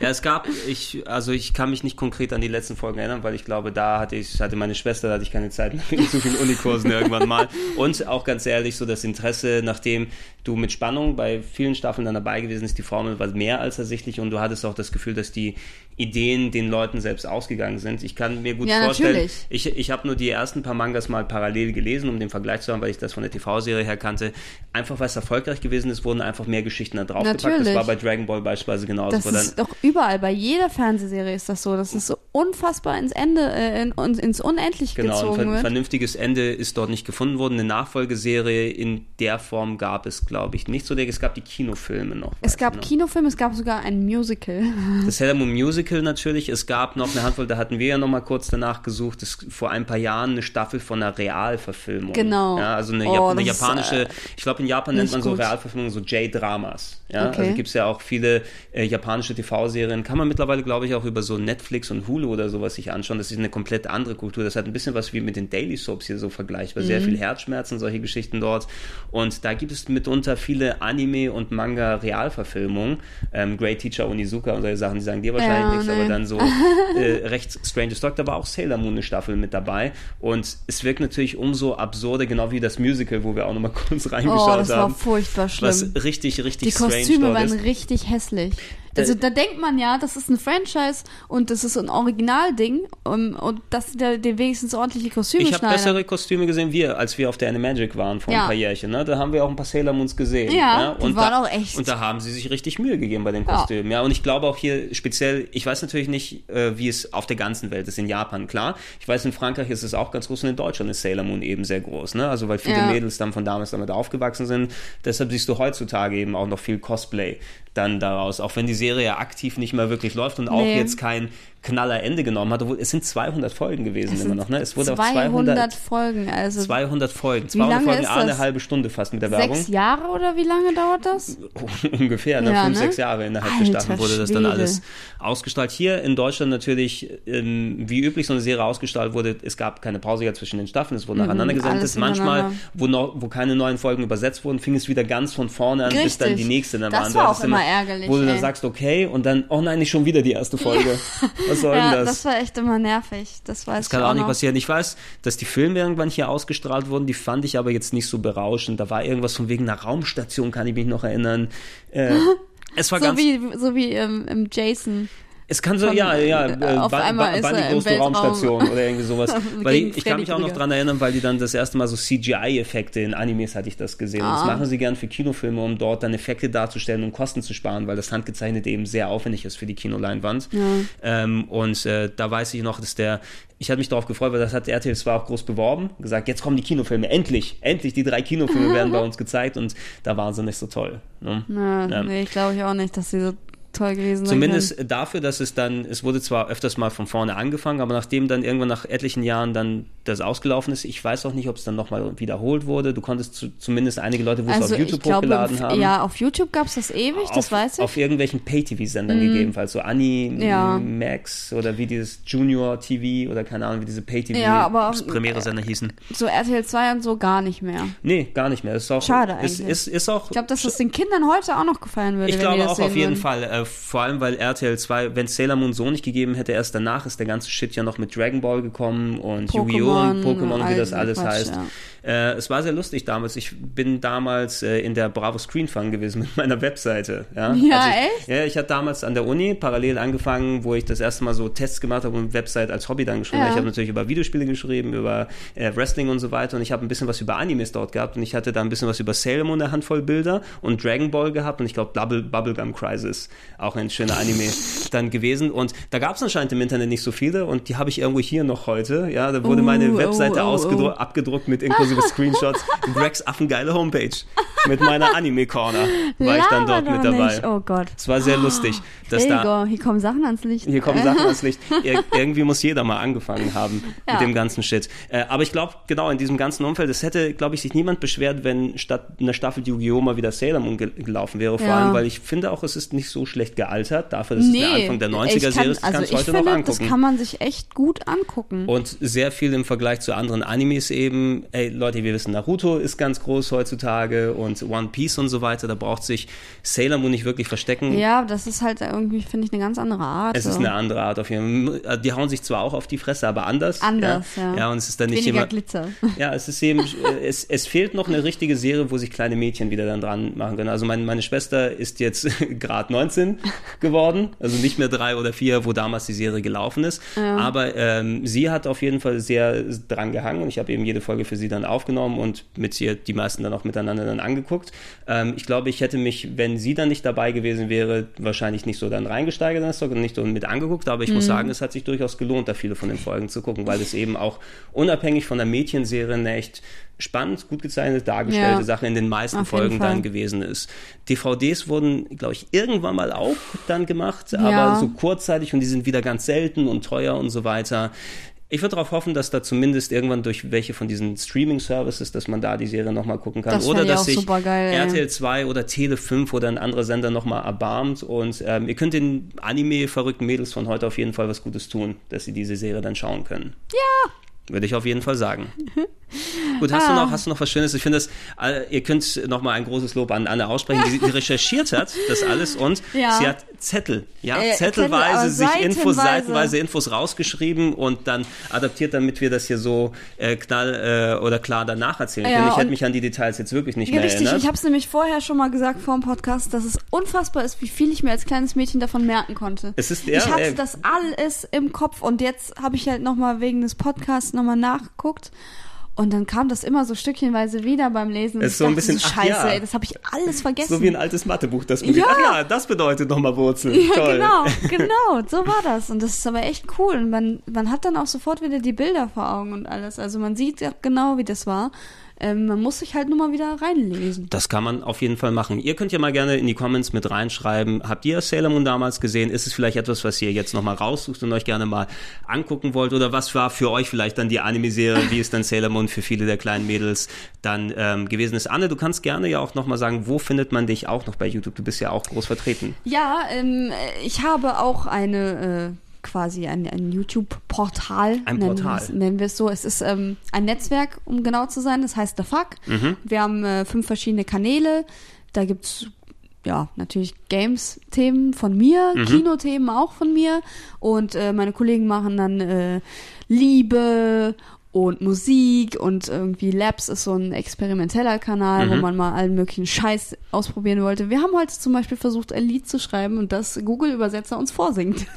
Ja, es gab, ich, also ich kann mich nicht konkret an die letzten Folgen erinnern, weil ich glaube, da hatte ich, hatte meine Schwester, da hatte ich keine Zeit mehr zu vielen Unikursen irgendwann mal. Und auch ganz ehrlich, so das Interesse, nachdem du mit Spannung bei vielen Staffeln dann dabei gewesen ist, die Formel war mehr als ersichtlich und du hattest auch das Gefühl, dass die Ideen den Leuten selbst ausgegangen sind. Ich kann mir gut Ja, vorstellen, natürlich. ich, ich habe nur die ersten paar Mangas mal parallel gelesen, um den Vergleich zu haben, weil ich das von der TV-Serie her kannte. Einfach weil es erfolgreich gewesen ist, wurden einfach mehr Geschichten da draufgepackt. Das war bei Dragon Ball beispielsweise genauso. Das ist doch überall, bei jeder Fernsehserie ist das so. Das ist so unfassbar ins Ende, äh, in, ins Unendliche Genau, ein gezogen ver wird. vernünftiges Ende ist dort nicht gefunden worden. Eine Nachfolgeserie in der Form gab es, glaube ich, nicht so. Es gab die Kinofilme noch. Es gab noch. Kinofilme, es gab sogar ein Musical. Das Sailor Moon Musical natürlich. Es gab noch eine Handvoll, da hatten wir ja noch mal kurz danach gesucht, das vor ein paar Jahren eine Staffel von einer Realverfilmung. Genau. Ja, also eine, Oh, eine das ist, japanische, äh, ich glaube in Japan nennt man so gut. Realverfilmungen so J-Dramas. Ja, Okay. also gibt es ja auch viele äh, japanische TV-Serien, kann man mittlerweile glaube ich auch über so Netflix und Hulu oder sowas sich anschauen. Das ist eine komplett andere Kultur. Das hat ein bisschen was wie mit den Daily Soaps hier so vergleichbar. Mhm. Sehr viel Herzschmerzen, solche Geschichten dort. Und da gibt es mitunter viele Anime- und Manga-Realverfilmungen. Ähm, Great Teacher Onizuka und solche Sachen, die sagen dir wahrscheinlich Ja, nichts, nee. aber dann so äh, recht Strange Stock, da war auch Sailor Moon eine Staffel mit dabei. Und es wirkt natürlich umso absurder, genau wie das Musical, wo wir auch nochmal kurz Oh, reingeschaut das war haben. furchtbar schlimm. Was richtig, richtig Die strange Kostüme dort waren richtig hässlich. Also da denkt man ja, das ist ein Franchise und das ist ein Originalding um, und dass die da die wenigstens ordentliche Kostüme Ich habe bessere Kostüme gesehen, wir, als wir auf der Animagic waren vor Ja. ein paar Jährchen. Ne? Da haben wir auch ein paar Sailor Moons gesehen. Ja, die und waren da, auch echt. Und da haben sie sich richtig Mühe gegeben bei den Ja. Kostümen. Ja. und ich glaube auch hier speziell, ich weiß natürlich nicht, äh, wie es auf der ganzen Welt ist. In Japan, klar. Ich weiß, in Frankreich ist es auch ganz groß und in Deutschland ist Sailor Moon eben sehr groß. Ne? Also weil viele Ja. Mädels dann von damals damit aufgewachsen sind. Deshalb siehst du heutzutage eben auch noch viel Cosplay dann daraus. Auch wenn die Serie aktiv nicht mehr wirklich läuft und auch Nee. jetzt kein knaller Ende genommen hat. Obwohl, es sind 200 Folgen gewesen Es immer noch. Ne? Es wurde auf 200 200 Folgen, also 200 Folgen. Wie 200 lange Folgen, ist eine das? halbe Stunde fast mit der Werbung. sechs Jahre oder wie lange dauert das? Ungefähr, ne? Ja, fünf, ne? sechs Jahre innerhalb Alter der Staffel wurde das dann Schwede. alles ausgestrahlt. Hier in Deutschland natürlich, ähm, wie üblich, so eine Serie ausgestrahlt wurde. Es gab keine Pause ja zwischen den Staffeln, es wurde nacheinander gesendet. Mhm, alles Manchmal, wo, noch, wo keine neuen Folgen übersetzt wurden, fing es wieder ganz von vorne an, bis dann die Richtig. nächste dann Das waren. war Du auch hattest immer ärgerlich, Wo du dann ey. sagst, okay, und dann, oh nein, nicht schon wieder die erste Folge. Was soll Ja, denn das? war echt immer nervig. Das weiß Das kann auch auch nicht noch. passieren. Ich weiß, dass die Filme irgendwann hier ausgestrahlt wurden, die fand ich aber jetzt nicht so berauschend. Da war irgendwas von wegen einer Raumstation, kann ich mich noch erinnern. Äh, es war So ganz. wie, so wie ähm, im Jason. Es kann so, von, ja, ja, äh, äh, auf wann, einmal wann, die große. Raumstation oder irgendwie sowas. weil ich, ich kann mich auch noch dran erinnern, weil die dann das erste Mal so CGI-Effekte in Animes hatte ich das gesehen. Und das Ah. machen sie gern für Kinofilme, um dort dann Effekte darzustellen und Kosten zu sparen, weil das Handgezeichnete eben sehr aufwendig ist für die Kinoleinwand. Ähm, und äh, da weiß ich noch, dass der, ich hatte mich darauf gefreut, weil das hat RTL zwar auch groß beworben, gesagt, jetzt kommen die Kinofilme, endlich, endlich, die drei Kinofilme werden bei uns gezeigt und da waren sie nicht so toll. Ne? Na, Ja. Nee, ich glaube ich auch nicht, dass sie so toll gewesen sein Zumindest dafür, dass es dann, es wurde zwar öfters mal von vorne angefangen, aber nachdem dann irgendwann nach etlichen Jahren dann das ausgelaufen ist, ich weiß auch nicht, ob es dann nochmal wiederholt wurde. Du konntest zu, zumindest einige Leute, wo können. es Also auf YouTube ich glaube, hochgeladen haben. ja, auf YouTube gab es das ewig, das auf, weiß ich. Auf irgendwelchen Pay-TV-Sendern gegebenenfalls, so Ani Ja. Max oder wie dieses Junior TV oder keine Ahnung, wie diese Ja, Pay-TV-Premiere-Sender hießen. so RTL 2 und so gar nicht mehr. Nee, gar nicht mehr. Das ist auch, Schade ist, eigentlich. ist, ist auch Ich glaube, dass das den Kindern heute auch noch gefallen würde. Ich wenn glaube die das auch auf jeden würden. Fall. Äh, vor allem, weil RTL 2, wenn Sailor Moon so nicht gegeben hätte, erst danach ist der ganze Shit ja noch mit Dragon Ball gekommen und Yu-Gi-Oh! und Pokémon, und wie das all- alles Quatsch, heißt. Äh, es war sehr lustig damals. Ich bin damals äh, in der Bravo Screen Fun gewesen mit meiner Webseite. Ja, Ja, Also ich, echt? Ja, ich hatte damals an der Uni parallel angefangen, wo ich das erste Mal so Tests gemacht habe und Website als Hobby dann geschrieben. Ja. habe. Ich habe natürlich über Videospiele geschrieben, über äh, Wrestling und so weiter und ich habe ein bisschen was über Animes dort gehabt und ich hatte da ein bisschen was über Sailor Moon, eine Handvoll Bilder und Dragon Ball gehabt und ich glaube Bubble, Bubblegum Crisis auch ein schöner Anime dann gewesen. Und da gab es anscheinend im Internet nicht so viele und die habe ich irgendwo hier noch heute. Ja, da wurde Oh, meine oh, Webseite oh, oh. abgedruckt mit inklusive Screenshots. Gregs affengeile Homepage mit meiner Anime-Corner war ich dann dort mit dabei. nicht. Oh Gott. Es war sehr lustig, dass da Gregor, hier kommen Sachen ans Licht. hier kommen Sachen ans Licht. Ir irgendwie muss jeder mal angefangen haben Ja. mit dem ganzen Shit. Äh, aber ich glaube, genau in diesem ganzen Umfeld, es hätte, glaube ich, sich niemand beschwert, wenn statt einer Staffel Yu-Gi-Oh! mal wieder Sailor Moon gel gelaufen wäre. Vor Ja. allem, weil ich finde auch, es ist nicht so schlecht gealtert. Dafür, dass nee, es der Anfang der ich 90er-Serie kann, ist, das also kannst du heute finde, noch angucken. das kann man sich echt gut angucken. Und sehr viel im Vergleich zu anderen Animes eben. Ey, Leute, wir wissen, Naruto ist ganz groß heutzutage und One Piece und so weiter. Da braucht sich Sailor Moon nicht wirklich verstecken. ja, das ist halt irgendwie, finde ich, eine ganz andere Art. Es ist eine andere Art auf jeden Fall. Die hauen sich zwar auch auf die Fresse, aber anders. Anders, ja. ja. Ja, und es ist dann nicht Weniger immer. Glitzer. Ja, es ist eben, äh, es, es fehlt noch eine richtige Serie, wo sich kleine Mädchen wieder dann dran machen können. Also mein, meine Schwester ist jetzt gerade 19 geworden, also nicht mehr drei oder vier, wo damals die Serie gelaufen ist. Aber ähm, sie hat auf jeden Fall sehr dran gehangen und ich habe eben jede Folge für sie dann aufgenommen und mit ihr die meisten dann auch miteinander dann angeguckt. Ähm, ich glaube, ich hätte mich, wenn sie dann nicht dabei gewesen wäre, wahrscheinlich nicht so dann reingesteigert in das Zeug und nicht so mit angeguckt. Aber ich muss sagen, es hat sich durchaus gelohnt, da viele von den Folgen zu gucken, weil es eben auch unabhängig von der Mädchenserie eine echt spannend, gut gezeichnet, dargestellte Ja. Sache in den meisten Folgen dann gewesen ist. DVDs wurden, glaube ich, irgendwann mal auch dann gemacht, Ja. aber so kurzzeitig und die sind wieder ganz selten und teuer und so weiter. Ich würde darauf hoffen, dass da zumindest irgendwann durch welche von diesen Streaming-Services, dass man da die Serie nochmal gucken kann. Das oder dass sich. RTL 2 oder Tele 5 oder ein anderer Sender nochmal erbarmt. Und ähm, ihr könnt den Anime-verrückten Mädels von heute auf jeden Fall was Gutes tun, dass sie diese Serie dann schauen können. Ja. Würde ich auf jeden Fall sagen. Gut, hast, du Ah. noch, hast du noch was Schönes? Ich finde äh, ihr könnt noch mal ein großes Lob an Anne aussprechen, die, die recherchiert hat, das alles und Ja. sie hat Zettel, ja, Äh, zettelweise Zettel, aber sich Infos, seitenweise. Infos rausgeschrieben und dann adaptiert, damit wir das hier so äh, knall äh, oder klar danach erzählen Ja, können. Ich hätte mich an die Details jetzt wirklich nicht Ja, mehr richtig. erinnert. Ich habe es nämlich vorher schon mal gesagt vor dem Podcast, dass es unfassbar ist, wie viel ich mir als kleines Mädchen davon merken konnte. Es ist- ja, ich hatte ey. das alles im Kopf und jetzt habe ich halt noch mal wegen des Podcasts noch mal nachgeguckt. Und dann kam das immer so stückchenweise wieder beim Lesen. Es ist so ein bisschen- so, Scheiße, ja. ey, das habe ich alles vergessen. so wie ein altes Mathebuch, das man Ja. ach ja, das bedeutet nochmal Wurzel. Ja, Toll. genau, genau, so war das. Und das ist aber echt cool. Und man, man hat dann auch sofort wieder die Bilder vor Augen und alles. Also man sieht ja genau, wie das war. Ähm, man muss sich halt nur mal wieder reinlesen. Das kann man auf jeden Fall machen. Ihr könnt ja mal gerne in die Comments mit reinschreiben. Habt ihr Sailor Moon damals gesehen? Ist es vielleicht etwas, was ihr jetzt nochmal raussucht und euch gerne mal angucken wollt? Oder was war für euch vielleicht dann die Anime-Serie, wie es dann Sailor Moon für viele der kleinen Mädels dann ähm, gewesen ist? Anne, du kannst gerne ja auch nochmal sagen, wo findet man dich auch noch bei YouTube? Du bist ja auch groß vertreten. Ja, ähm, ich habe auch eine äh, quasi ein, ein YouTube-Portal. Ein nennen Portal. wir es- Nennen wir es so. Es ist ähm, ein Netzwerk, um genau zu sein. Das heißt The Fuck. Mhm. Wir haben äh, fünf verschiedene Kanäle. Da gibt's ja, natürlich Games-Themen von mir, Mhm. Kinothemen auch von mir. Und äh, meine Kollegen machen dann äh, Liebe und Musik und irgendwie Labs ist so ein experimenteller Kanal, wo Mhm. man mal allen möglichen Scheiß ausprobieren wollte. Wir haben heute zum Beispiel versucht, ein Lied zu schreiben und das Google-Übersetzer uns vorsingt.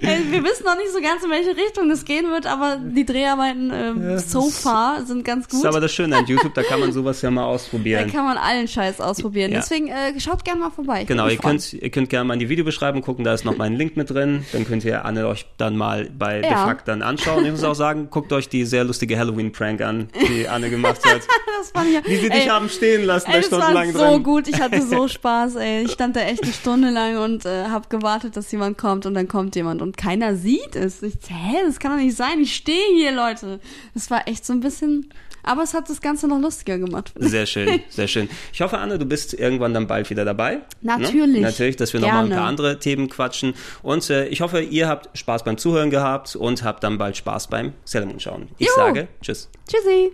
Äh, Wir wissen noch nicht so ganz, in welche Richtung das gehen wird, aber die Dreharbeiten Ja, so far sind ganz Das ist gut. aber das Schöne an YouTube, da kann man sowas ja mal Da ausprobieren. kann man allen Scheiß ausprobieren. Ja. Deswegen äh, schaut gerne mal vorbei. Ich Genau, ihr freuen. könnt, ihr könnt gerne mal in die Videobeschreibung gucken, da ist noch mein Link mit drin. Dann könnt ihr Anne euch dann mal bei Ja. The Fuck dann anschauen. Ich muss auch sagen, guckt euch die sehr lustige Halloween-Prank an, die Anne gemacht hat. Das fand ich, Wie sie dich haben stehen lassen, ey, da das war stundenlang so gut. Ich hatte so Spaß, ey. Ich stand da echt eine Stunde lang und äh, habe gewartet, dass jemand kommt und dann kommt jemand und keiner sieht es. Ich, hä, das kann doch nicht sein. Ich stehe hier, Leute. Das war echt so ein bisschen, aber es hat das Ganze noch lustiger gemacht. Sehr schön, sehr schön. Ich hoffe, Anne, du bist irgendwann dann bald wieder dabei. Natürlich. Ne? Natürlich, dass wir nochmal ein paar andere Themen quatschen. Und äh, ich hoffe, ihr habt Spaß beim Zuhören gehabt und habt dann bald Spaß beim Sailor Moon schauen. Ich Juhu. sage Tschüss. Tschüssi.